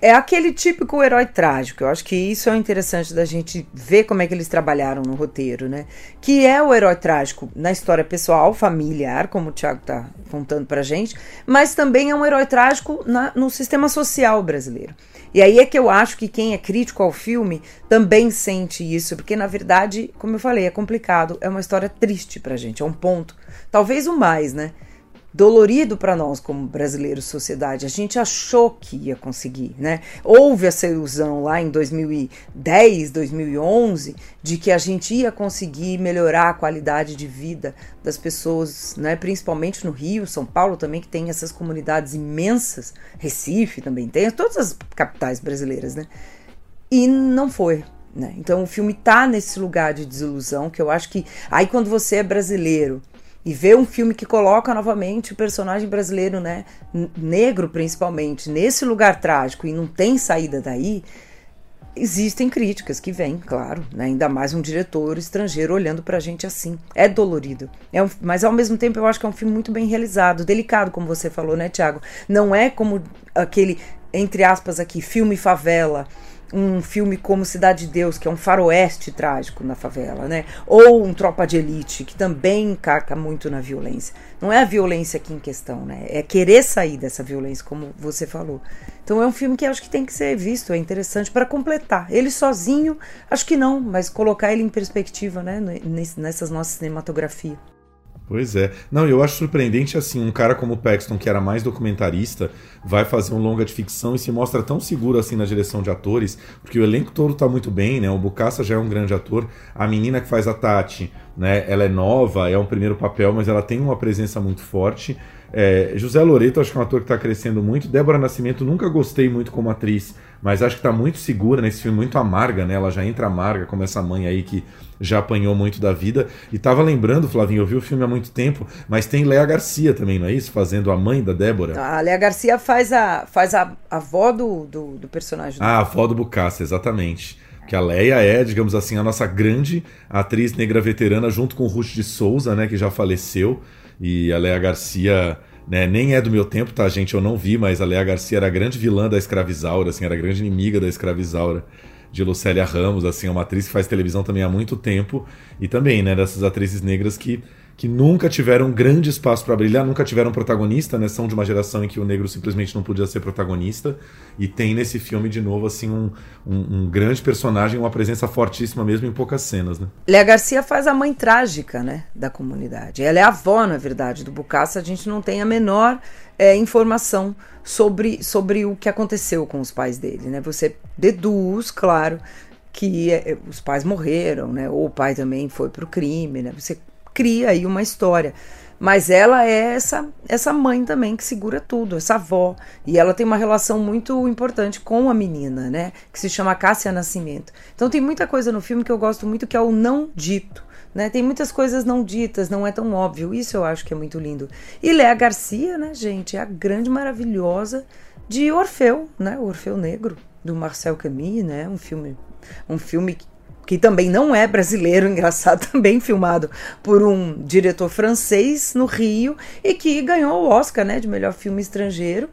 É aquele típico herói trágico. Eu acho que isso é interessante da gente ver como é que eles trabalharam no roteiro, né? Que é o herói trágico na história pessoal, familiar, como o Thiago tá contando pra gente, mas também é um herói trágico na, no sistema social brasileiro. E aí é que eu acho que quem é crítico ao filme também sente isso, porque na verdade, como eu falei, é complicado, é uma história triste pra gente, é um ponto, talvez o mais, né? Dolorido para nós como brasileiros sociedade. A gente achou que ia conseguir, né? Houve essa ilusão lá em 2010, 2011 de que a gente ia conseguir melhorar a qualidade de vida das pessoas, né? Principalmente no Rio, São Paulo também que tem essas comunidades imensas, Recife também tem, todas as capitais brasileiras, né? E não foi. Né? Então o filme tá nesse lugar de desilusão que eu acho que aí quando você é brasileiro e ver um filme que coloca novamente o personagem brasileiro, né, negro principalmente, nesse lugar trágico e não tem saída daí, existem críticas que vêm, claro, né, ainda mais um diretor estrangeiro olhando pra gente assim. É dolorido. É um, mas ao mesmo tempo eu acho que é um filme muito bem realizado, delicado, como você falou, né, Tiago? Não é como aquele, entre aspas aqui, filme favela um filme como Cidade de Deus, que é um faroeste trágico na favela, né? Ou um Tropa de Elite, que também caca muito na violência. Não é a violência aqui em questão, né? É querer sair dessa violência, como você falou. Então é um filme que acho que tem que ser visto, é interessante para completar. Ele sozinho, acho que não, mas colocar ele em perspectiva, né? Nessas nossas cinematografias. Pois é. Não, eu acho surpreendente assim, um cara como o Paxton, que era mais documentarista, vai fazer um longa de ficção e se mostra tão seguro assim na direção de atores, porque o elenco todo tá muito bem, né? O Bukassa já é um grande ator, a menina que faz a Tati, né? Ela é nova, é um primeiro papel, mas ela tem uma presença muito forte. É, José Loreto, acho que é um ator que está crescendo muito. Débora Nascimento, nunca gostei muito como atriz, mas acho que está muito segura nesse filme, muito amarga, né? Ela já entra amarga, como essa mãe aí que já apanhou muito da vida. E tava lembrando, Flavinho, eu vi o filme há muito tempo, mas tem Léa Garcia também, não é isso? Fazendo a mãe da Débora. A Léa Garcia faz a, faz a, a avó do, do, do personagem. Ah, a avó do Bucassa, exatamente. Que a Leia é, digamos assim, a nossa grande atriz negra veterana, junto com o Ruth de Souza, né, que já faleceu. E a Léa Garcia né, nem é do meu tempo, tá, gente? Eu não vi, mas a Léa Garcia era a grande vilã da escravizaura, assim, era a grande inimiga da escravizaura de Lucélia Ramos, assim, é uma atriz que faz televisão também há muito tempo e também, né, dessas atrizes negras que que nunca tiveram grande espaço para brilhar, nunca tiveram protagonista, né? São de uma geração em que o negro simplesmente não podia ser protagonista. E tem nesse filme, de novo, assim, um, um, um grande personagem, uma presença fortíssima mesmo em poucas cenas, né? Léa Garcia faz a mãe trágica, né? Da comunidade. Ela é a avó, na verdade, do Bucaça. A gente não tem a menor é, informação sobre, sobre o que aconteceu com os pais dele, né? Você deduz, claro, que é, os pais morreram, né? Ou o pai também foi pro crime, né? Você cria aí uma história. Mas ela é essa, essa mãe também que segura tudo, essa avó. E ela tem uma relação muito importante com a menina, né? Que se chama Cássia Nascimento. Então tem muita coisa no filme que eu gosto muito que é o não dito. Né? Tem muitas coisas não ditas, não é tão óbvio. Isso eu acho que é muito lindo. E Léa Garcia, né, gente, é a grande maravilhosa de Orfeu, né? Orfeu Negro, do Marcel Camus, né? Um filme, um filme que também não é brasileiro, *laughs* engraçado, também filmado por um diretor francês no Rio e que ganhou o Oscar, né, de melhor filme estrangeiro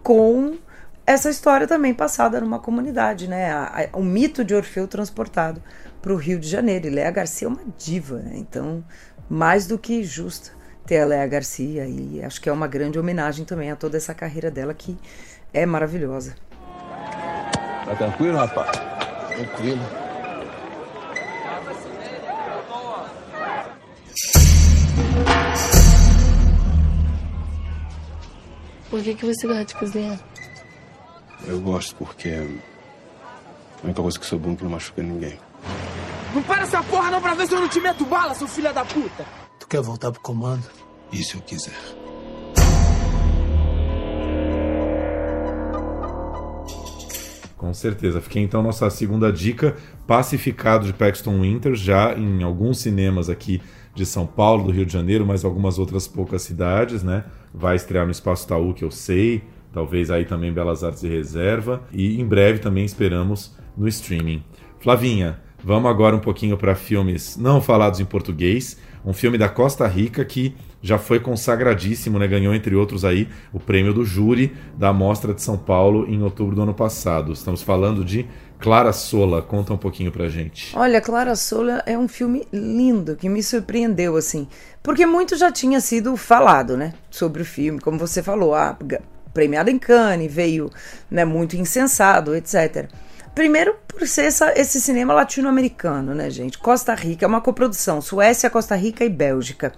com essa história também passada numa comunidade, né, a, a, o mito de Orfeu transportado para o Rio de Janeiro. E Léa Garcia é uma diva, né, então mais do que justa ter a Léa Garcia e acho que é uma grande homenagem também a toda essa carreira dela que é maravilhosa. Tá tranquilo, rapaz? Tranquilo. Por que, que você gosta de cozinhar? Eu gosto porque é a única coisa que sou bom que não machuca ninguém. Não para essa porra não pra ver se eu não te meto bala, seu filho da puta! Tu quer voltar pro comando? E se eu quiser? Com certeza. Fiquei então nossa segunda dica, Pacificado de Paxton Winters, já em alguns cinemas aqui de São Paulo, do Rio de Janeiro, mas algumas outras poucas cidades, né? Vai estrear no Espaço Taú, que eu sei, talvez aí também Belas Artes e Reserva, e em breve também esperamos no streaming. Flavinha, vamos agora um pouquinho para filmes não falados em português. Um filme da Costa Rica que já foi consagradíssimo, né? Ganhou, entre outros, aí o prêmio do júri da Mostra de São Paulo em outubro do ano passado. Estamos falando de Clara Sola. Conta um pouquinho pra gente. Olha, Clara Sola é um filme lindo que me surpreendeu, assim. Porque muito já tinha sido falado, né? Sobre o filme, como você falou, a premiada em Cannes, veio né, muito insensado, etc. Primeiro, por ser essa, esse cinema latino-americano, né, gente? Costa Rica é uma coprodução, Suécia, Costa Rica e Bélgica.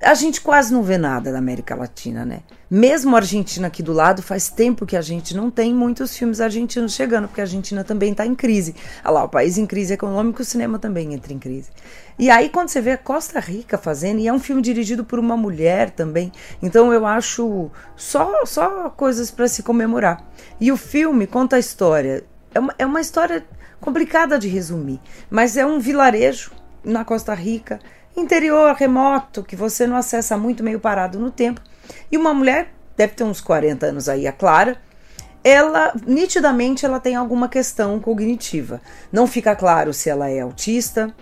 A gente quase não vê nada da América Latina, né? Mesmo a Argentina aqui do lado, faz tempo que a gente não tem muitos filmes argentinos chegando, porque a Argentina também está em crise. Olha lá, o país em crise econômica, o cinema também entra em crise. E aí, quando você vê a Costa Rica fazendo, e é um filme dirigido por uma mulher também, então eu acho só, só coisas para se comemorar. E o filme conta a história é uma, é uma história complicada de resumir, mas é um vilarejo na Costa Rica, interior remoto, que você não acessa muito, meio parado no tempo. E uma mulher, deve ter uns 40 anos aí, a Clara, ela nitidamente ela tem alguma questão cognitiva. Não fica claro se ela é autista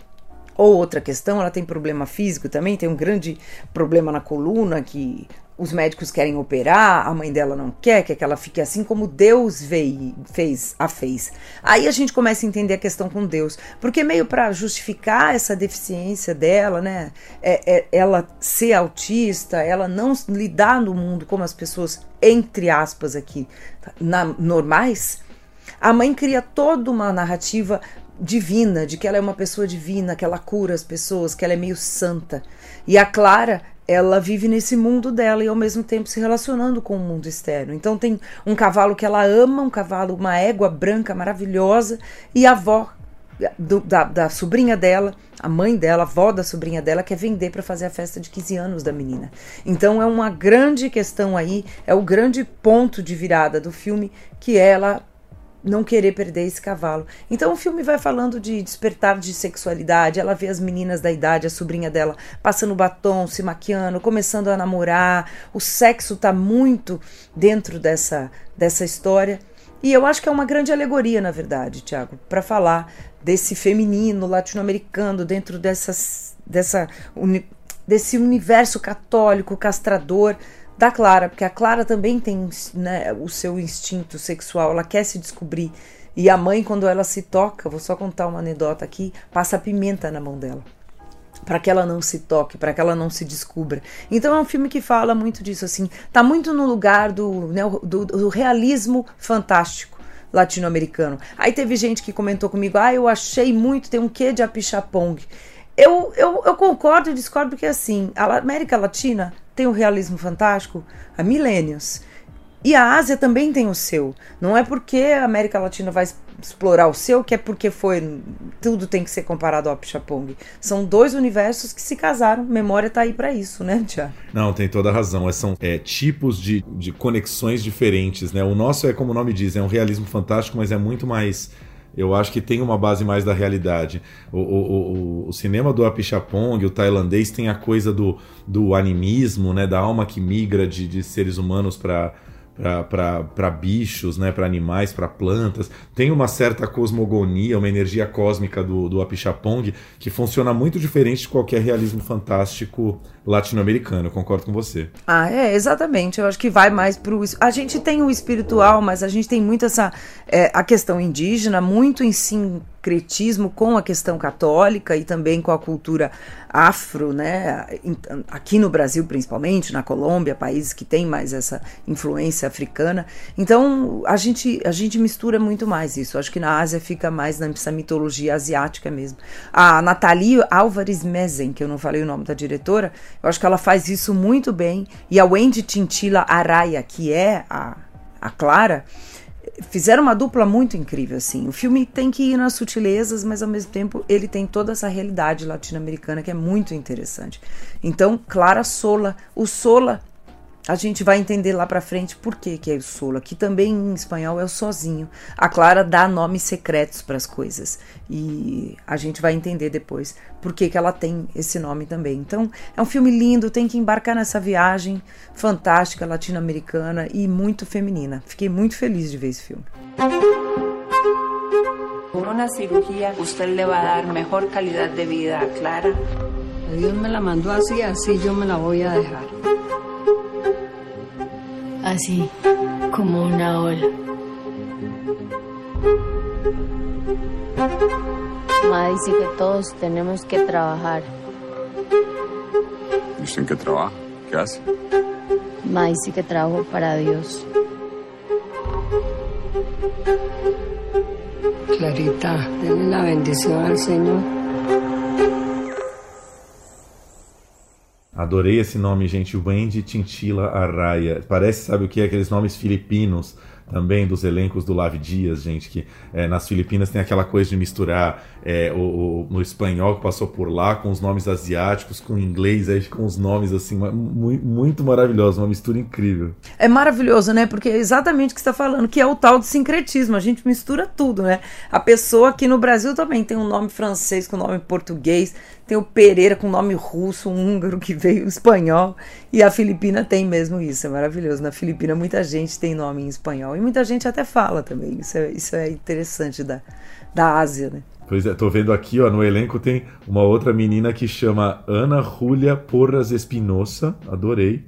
ou outra questão, ela tem problema físico também, tem um grande problema na coluna que os médicos querem operar, a mãe dela não quer, quer que ela fique assim como Deus veio, fez, a fez. Aí a gente começa a entender a questão com Deus, porque meio para justificar essa deficiência dela, né, é, é, ela ser autista, ela não lidar no mundo como as pessoas entre aspas aqui na, normais, a mãe cria toda uma narrativa divina, de que ela é uma pessoa divina, que ela cura as pessoas, que ela é meio santa. E a Clara ela vive nesse mundo dela e ao mesmo tempo se relacionando com o mundo externo. Então tem um cavalo que ela ama, um cavalo, uma égua branca maravilhosa, e a avó do, da, da, sobrinha dela, a mãe dela, a avó da sobrinha dela, quer vender para fazer a festa de 15 anos da menina. Então é uma grande questão aí, é o grande ponto de virada do filme que ela não querer perder esse cavalo. Então o filme vai falando de despertar de sexualidade. Ela vê as meninas da idade, a sobrinha dela, passando batom, se maquiando, começando a namorar. O sexo tá muito dentro dessa, dessa história. E eu acho que é uma grande alegoria, na verdade, Tiago, para falar desse feminino latino-americano dentro dessas, dessa, desse universo católico castrador da Clara, porque a Clara também tem né, o seu instinto sexual, ela quer se descobrir. E a mãe, quando ela se toca, vou só contar uma anedota aqui, passa pimenta na mão dela. Para que ela não se toque, para que ela não se descubra. Então é um filme que fala muito disso, assim. Tá muito no lugar do, né, do, do realismo fantástico latino-americano. Aí teve gente que comentou comigo: ah, eu achei muito, tem um quê de apichapong. Eu, eu, eu concordo e discordo porque, assim, a América Latina tem o realismo fantástico há milênios. E a Ásia também tem o seu. Não é porque a América Latina vai explorar o seu que é porque foi. Tudo tem que ser comparado ao Pichapong. São dois universos que se casaram. Memória tá aí para isso, né, Tiago? Não, tem toda a razão. São é, tipos de, de conexões diferentes, né? O nosso é, como o nome diz, é um realismo fantástico, mas é muito mais eu acho que tem uma base mais da realidade. O, o, o, o cinema do Apichapong, o tailandês, tem a coisa do, do animismo, né, da alma que migra de, de seres humanos para para bichos, né, para animais, para plantas. Tem uma certa cosmogonia, uma energia cósmica do, do Apichapong que funciona muito diferente de qualquer realismo fantástico latino-americano. Concordo com você. Ah, é, exatamente. Eu acho que vai mais pro. A gente tem o espiritual, mas a gente tem muito essa. É, a questão indígena, muito em sincretismo com a questão católica e também com a cultura afro, né? Aqui no Brasil, principalmente, na Colômbia, países que têm mais essa influência africana. Então, a gente, a gente mistura muito mais isso. Acho que na Ásia fica mais nessa mitologia asiática mesmo. A Nathalie Álvares Mezen, que eu não falei o nome da diretora, eu acho que ela faz isso muito bem. E a Wendy Tintila Araya, que é a, a Clara, fizeram uma dupla muito incrível, assim. O filme tem que ir nas sutilezas, mas ao mesmo tempo ele tem toda essa realidade latino-americana que é muito interessante. Então, Clara Sola, o Sola a gente vai entender lá para frente por que, que é o solo. Aqui também em espanhol é o sozinho. A Clara dá nomes secretos para as coisas e a gente vai entender depois por que, que ela tem esse nome também. Então é um filme lindo, tem que embarcar nessa viagem fantástica latino-americana e muito feminina. Fiquei muito feliz de ver esse filme. Por una cirugía usted le va a dar mejor calidad de vida a Clara. Dios me la mandó así, así yo me la voy a dejar. Así, como una ola. Ma dice que todos tenemos que trabajar. ¿Y usted en qué trabaja? ¿Qué hace? Ma dice que trabajo para Dios. Clarita, denle la bendición al Señor. Adorei esse nome, gente. Wendy Tintila Arraia. Parece, sabe o que? Aqueles nomes filipinos também dos elencos do Lave Dias, gente, que é, nas Filipinas tem aquela coisa de misturar é, o, o, no espanhol que passou por lá com os nomes asiáticos, com o inglês, aí com os nomes assim, muito, muito maravilhoso, uma mistura incrível. É maravilhoso, né? Porque é exatamente o que você está falando, que é o tal de sincretismo, a gente mistura tudo, né? A pessoa aqui no Brasil também tem um nome francês com nome português, tem o Pereira com nome russo, um húngaro que veio espanhol, e a Filipina tem mesmo isso, é maravilhoso. Na Filipina muita gente tem nome em espanhol, e muita gente até fala também, isso é, isso é interessante da, da Ásia, né? Pois é, tô vendo aqui, ó, no elenco tem uma outra menina que chama Ana Julia Porras Espinosa, adorei.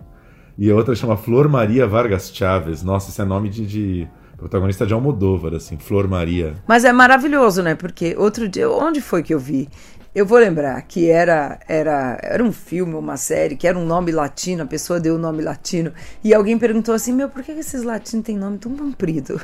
E a outra chama Flor Maria Vargas Chaves. Nossa, esse é nome de, de protagonista de Almodóvar, assim, Flor Maria. Mas é maravilhoso, né? Porque outro dia, onde foi que eu vi? Eu vou lembrar que era, era, era um filme, uma série, que era um nome latino, a pessoa deu o um nome latino, e alguém perguntou assim: Meu, por que esses latinos têm nome tão comprido?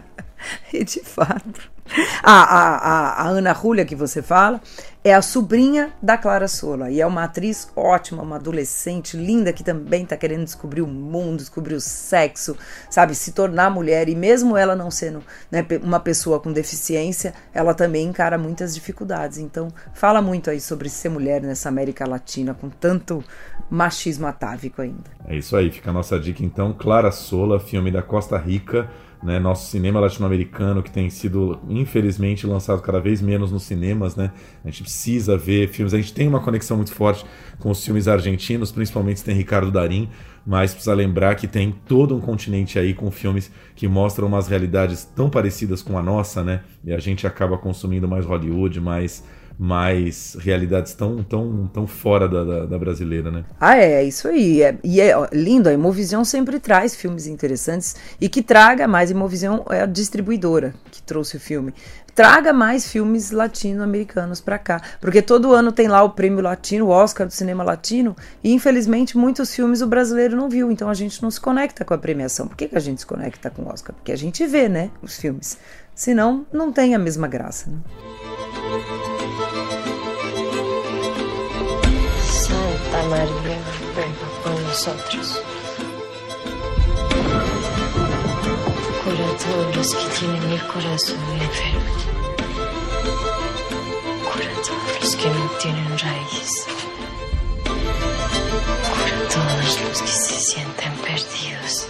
*laughs* e de fato. *laughs* A, a, a, Ana Júlia, que você fala, é a sobrinha da Clara Sola. E é uma atriz ótima, uma adolescente linda que também está querendo descobrir o mundo, descobrir o sexo, sabe? Se tornar mulher. E mesmo ela não sendo né, uma pessoa com deficiência, ela também encara muitas dificuldades. Então, fala muito aí sobre ser mulher nessa América Latina com tanto machismo atávico ainda. É isso aí, fica a nossa dica então. Clara Sola, filme da Costa Rica né, nosso cinema latino-americano que tem sido infelizmente lançado cada vez menos nos cinemas, né? A gente precisa ver filmes, a gente tem uma conexão muito forte com os filmes argentinos, principalmente se tem Ricardo Darim, mas precisa lembrar que tem todo um continente aí com filmes que mostram umas realidades tão parecidas com a nossa, né? E a gente acaba consumindo mais Hollywood, mais mais realidades tão, tão, tão fora da, da, da brasileira, né? Ah, é, é isso aí. É, e é lindo, a Imovision sempre traz filmes interessantes e que traga mais. Imovision é a distribuidora que trouxe o filme. Traga mais filmes latino-americanos para cá, porque todo ano tem lá o prêmio latino, o Oscar do cinema latino, e infelizmente muitos filmes o brasileiro não viu, então a gente não se conecta com a premiação. Por que, que a gente se conecta com o Oscar? Porque a gente vê, né, os filmes. Senão, não tem a mesma graça. Né? María, ruega por nosotros. Cura a todos que tienen el corazón enfermo. Cura todos que no tienen raíz. Cura todos que se sienten perdidos.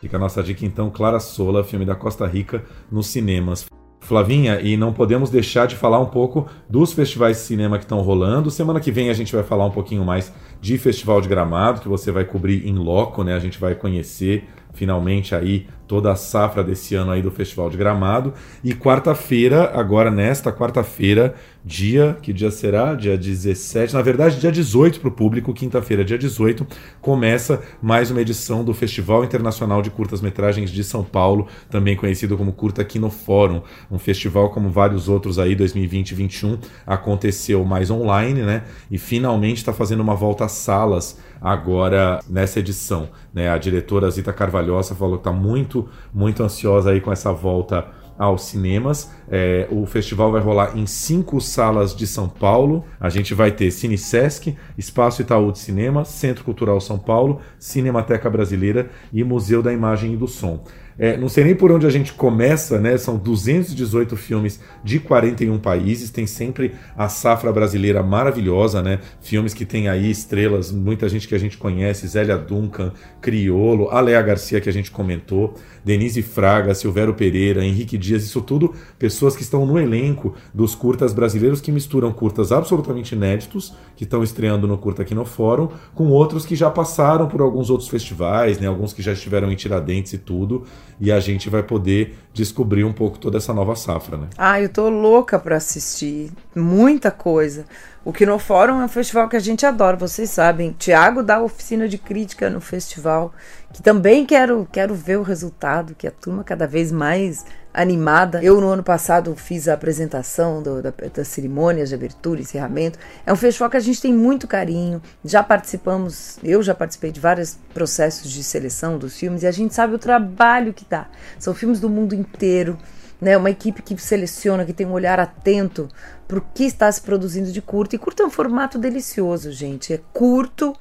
Fica a nossa dica então, Clara Sola, filme da Costa Rica, nos cinemas. Flavinha, e não podemos deixar de falar um pouco dos festivais de cinema que estão rolando. Semana que vem a gente vai falar um pouquinho mais de Festival de Gramado, que você vai cobrir em loco, né? A gente vai conhecer finalmente aí toda a safra desse ano aí do Festival de Gramado. E quarta-feira, agora nesta quarta-feira, dia, que dia será? Dia 17, na verdade dia 18 para o público, quinta-feira, dia 18, começa mais uma edição do Festival Internacional de Curtas-Metragens de São Paulo, também conhecido como Curta aqui no Fórum, um festival como vários outros aí, 2020 e 2021, aconteceu mais online, né? E finalmente está fazendo uma volta às salas agora nessa edição. Né? A diretora Zita Carvalhosa falou que está muito, muito ansiosa aí com essa volta aos cinemas. É, o festival vai rolar em cinco salas de São Paulo. A gente vai ter Cine Sesc, Espaço Itaú de Cinema, Centro Cultural São Paulo, Cinemateca Brasileira e Museu da Imagem e do Som. É, não sei nem por onde a gente começa, né? São 218 filmes de 41 países, tem sempre a safra brasileira maravilhosa, né? Filmes que tem aí estrelas, muita gente que a gente conhece, Zélia Duncan, Criolo, Alea Garcia que a gente comentou, Denise Fraga, Silvério Pereira, Henrique Dias, isso tudo pessoas que estão no elenco dos curtas brasileiros que misturam curtas absolutamente inéditos, que estão estreando no Curta aqui no Fórum, com outros que já passaram por alguns outros festivais, né? Alguns que já estiveram em Tiradentes e tudo e a gente vai poder descobrir um pouco toda essa nova safra, né? Ah, eu tô louca para assistir, muita coisa. O Kino Fórum é um festival que a gente adora, vocês sabem. Tiago dá oficina de crítica no festival, que também quero, quero ver o resultado, que a turma cada vez mais animada. Eu, no ano passado, fiz a apresentação do, da, das cerimônias de abertura e encerramento. É um festival que a gente tem muito carinho. Já participamos, eu já participei de vários processos de seleção dos filmes e a gente sabe o trabalho que dá. São filmes do mundo inteiro. Né, uma equipe que seleciona, que tem um olhar atento para o que está se produzindo de curto. E curto é um formato delicioso, gente. É curto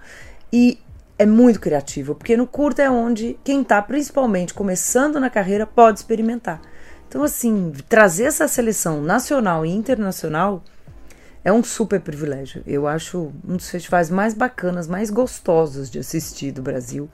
e é muito criativo, porque no curto é onde quem está principalmente começando na carreira pode experimentar. Então, assim, trazer essa seleção nacional e internacional é um super privilégio. Eu acho um dos festivais mais bacanas, mais gostosos de assistir do Brasil.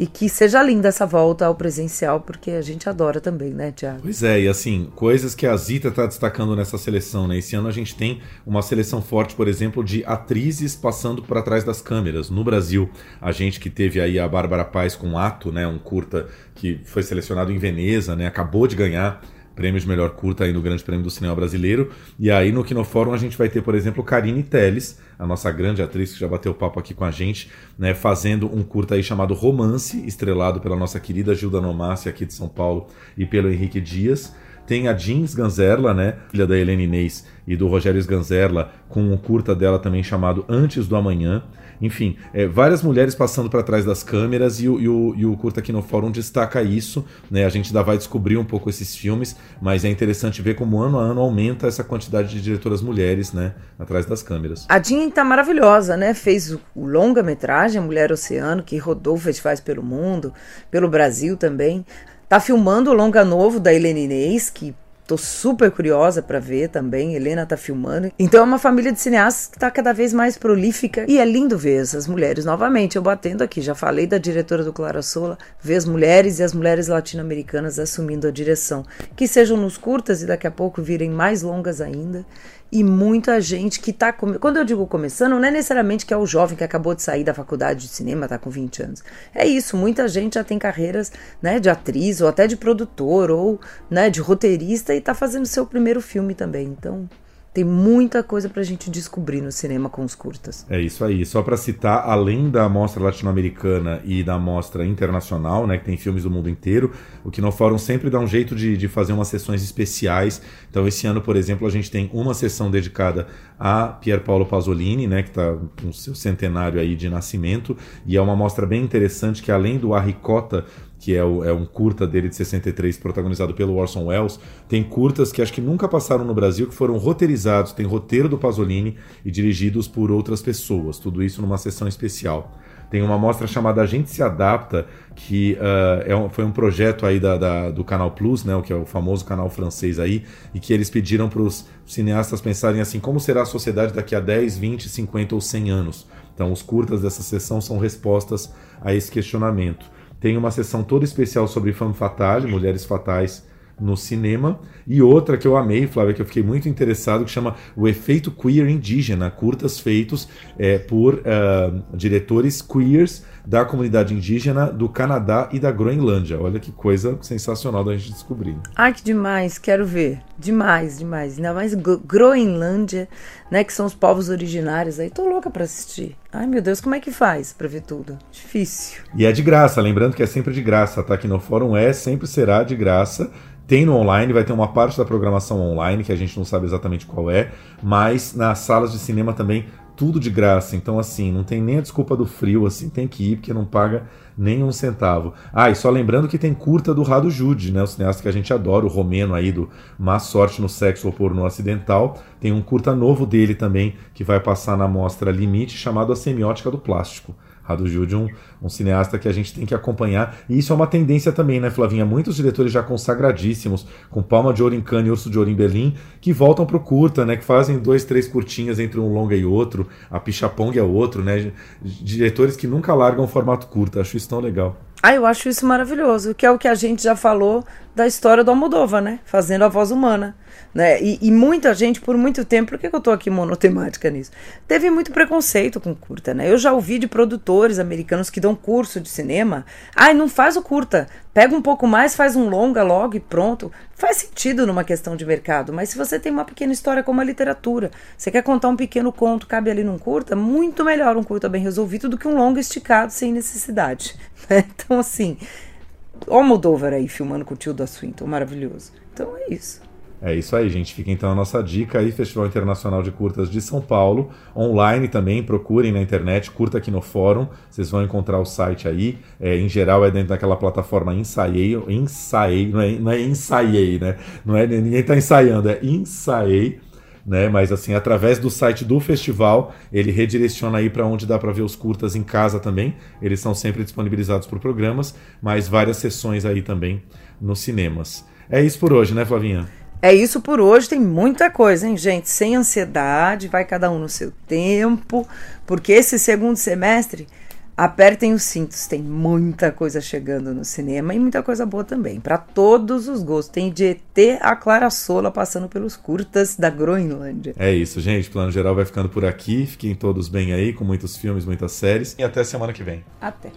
E que seja linda essa volta ao presencial, porque a gente adora também, né, Tiago? Pois é, e assim, coisas que a Zita está destacando nessa seleção, né? Esse ano a gente tem uma seleção forte, por exemplo, de atrizes passando por trás das câmeras. No Brasil, a gente que teve aí a Bárbara Paz com Ato, né? Um curta que foi selecionado em Veneza, né? Acabou de ganhar prêmio de melhor curta aí no Grande Prêmio do Cinema Brasileiro. E aí no Kinofórum a gente vai ter, por exemplo, Karine Telles, a nossa grande atriz que já bateu papo aqui com a gente, né, fazendo um curta aí chamado Romance, estrelado pela nossa querida Gilda Nomassi aqui de São Paulo e pelo Henrique Dias. Tem a Jeans Ganzerla, né, filha da Helena Inês e do Rogério Ganzerla, com um curta dela também chamado Antes do Amanhã. Enfim, é, várias mulheres passando para trás das câmeras e o, e, o, e o Curta aqui no Fórum destaca isso. Né? A gente ainda vai descobrir um pouco esses filmes, mas é interessante ver como ano a ano aumenta essa quantidade de diretoras mulheres né, atrás das câmeras. A Jean tá maravilhosa, né? Fez o, longa-metragem Mulher Oceano, que rodou festivais pelo mundo, pelo Brasil também. Tá filmando o longa novo da Helena Inês, que Tô super curiosa para ver também. Helena tá filmando. Então é uma família de cineastas que tá cada vez mais prolífica e é lindo ver essas mulheres novamente. Eu batendo aqui, já falei da diretora do Clara Sola, ver as mulheres e as mulheres latino-americanas assumindo a direção. Que sejam nos curtas e daqui a pouco virem mais longas ainda e muita gente que está quando eu digo começando, não é necessariamente que é o jovem que acabou de sair da faculdade de cinema, está com 20 anos. É isso, muita gente já tem carreiras, né, de atriz ou até de produtor ou, né, de roteirista e está fazendo seu primeiro filme também. Então, tem muita coisa para a gente descobrir no cinema com os curtas. É isso aí. Só para citar, além da mostra latino-americana e da mostra internacional, né, que tem filmes do mundo inteiro, o Kino Fórum sempre dá um jeito de, de fazer umas sessões especiais. Então, esse ano, por exemplo, a gente tem uma sessão dedicada a Pier Paolo Pasolini, né, que está com seu centenário aí de nascimento, e é uma mostra bem interessante que além do Arricota que é, o, é, um curta dele de 63, protagonizado pelo Orson Welles. Tem curtas que acho que nunca passaram no Brasil, que foram roteirizados, tem roteiro do Pasolini e dirigidos por outras pessoas. Tudo isso numa sessão especial. Tem uma mostra chamada A Gente Se Adapta, que uh, é um, foi um projeto aí da, da, do Canal Plus, né, o que é o famoso canal francês aí, e que eles pediram para os cineastas pensarem assim, como será a sociedade daqui a 10, 20, 50 ou 100 anos. Então os curtas dessa sessão são respostas a esse questionamento. Tem uma sessão toda especial sobre femme fatale, mulheres fatais no cinema. E outra que eu amei, Flávia, que eu fiquei muito interessado, que chama O Efeito Queer Indígena, curtas feitos é, por uh, diretores queers da comunidade indígena do Canadá e da Groenlândia. Olha que coisa sensacional da gente descobrir. Ai, que demais, quero ver. Demais, demais. Ainda mais Groenlândia, né, que são os povos originários aí. Tô louca para assistir. Ai, meu Deus, como é que faz para ver tudo? Difícil. E é de graça, lembrando que é sempre de graça, tá? Aqui no fórum é, sempre será de graça. Tem no online, vai ter uma parte da programação online, que a gente não sabe exatamente qual é, mas nas salas de cinema também tudo de graça. Então, assim, não tem nem a desculpa do frio, assim, tem que ir, porque não paga nem um centavo. Ah, e só lembrando que tem curta do Rado Jude, né? O cineasta que a gente adora, o romeno aí do Má Sorte no Sexo ou Porno Acidental. Tem um curta novo dele também, que vai passar na mostra Limite, chamado A Semiótica do Plástico. Radu Jude, um, um cineasta que a gente tem que acompanhar. E isso é uma tendência também, né, Flavinha? Muitos diretores já consagradíssimos, com Palma de Ouro em Cannes e Urso de Ouro em Berlim, que voltam pro curta, né? Que fazem dois, três curtinhas entre um longa e outro. A Pichapong é outro, né? Diretores que nunca largam o formato curto. Acho isso tão legal. Ah, eu acho isso maravilhoso, que é o que a gente já falou da história do Almodóvar, né? Fazendo a voz humana. Né? E, e, muita gente, por muito tempo, por que, que eu tô aqui monotemática nisso? Teve muito preconceito com curta, né? Eu já ouvi de produtores americanos que dão curso de cinema. Ai, não faz o curta, pega um pouco mais, faz um longa logo e pronto. Faz sentido numa questão de mercado, mas se você tem uma pequena história como a literatura, você quer contar um pequeno conto, cabe ali num curta, muito melhor um curta bem resolvido do que um longa esticado sem necessidade. *laughs* Né? Então, assim, o Moldova aí filmando com o tio da Swinton, maravilhoso. Então é isso. É isso aí, gente. Fica então a nossa dica aí, Festival Internacional de Curtas de São Paulo. Online também, procurem na internet, curta aqui no fórum. Vocês vão encontrar o site aí. É, em geral é dentro daquela plataforma Ensaiei. Ensaiei, não é, não é Ensaiei, né? Não é, ninguém está ensaiando, é Ensaiei. Né? Mas assim, através do site do festival, ele redireciona aí para onde dá para ver os curtas em casa também. Eles são sempre disponibilizados por programas, mas várias sessões aí também nos cinemas. É isso por hoje, né, Flavinha? É isso por hoje, tem muita coisa, hein, gente? Sem ansiedade, vai cada um no seu tempo, porque esse segundo semestre, apertem os cintos, tem muita coisa chegando no cinema e muita coisa boa também, para todos os gostos. Tem de ET a Clara Sola passando pelos curtas da Groenlândia. É isso, gente. Plano Geral vai ficando por aqui. Fiquem todos bem aí, com muitos filmes, muitas séries. E até semana que vem. Até.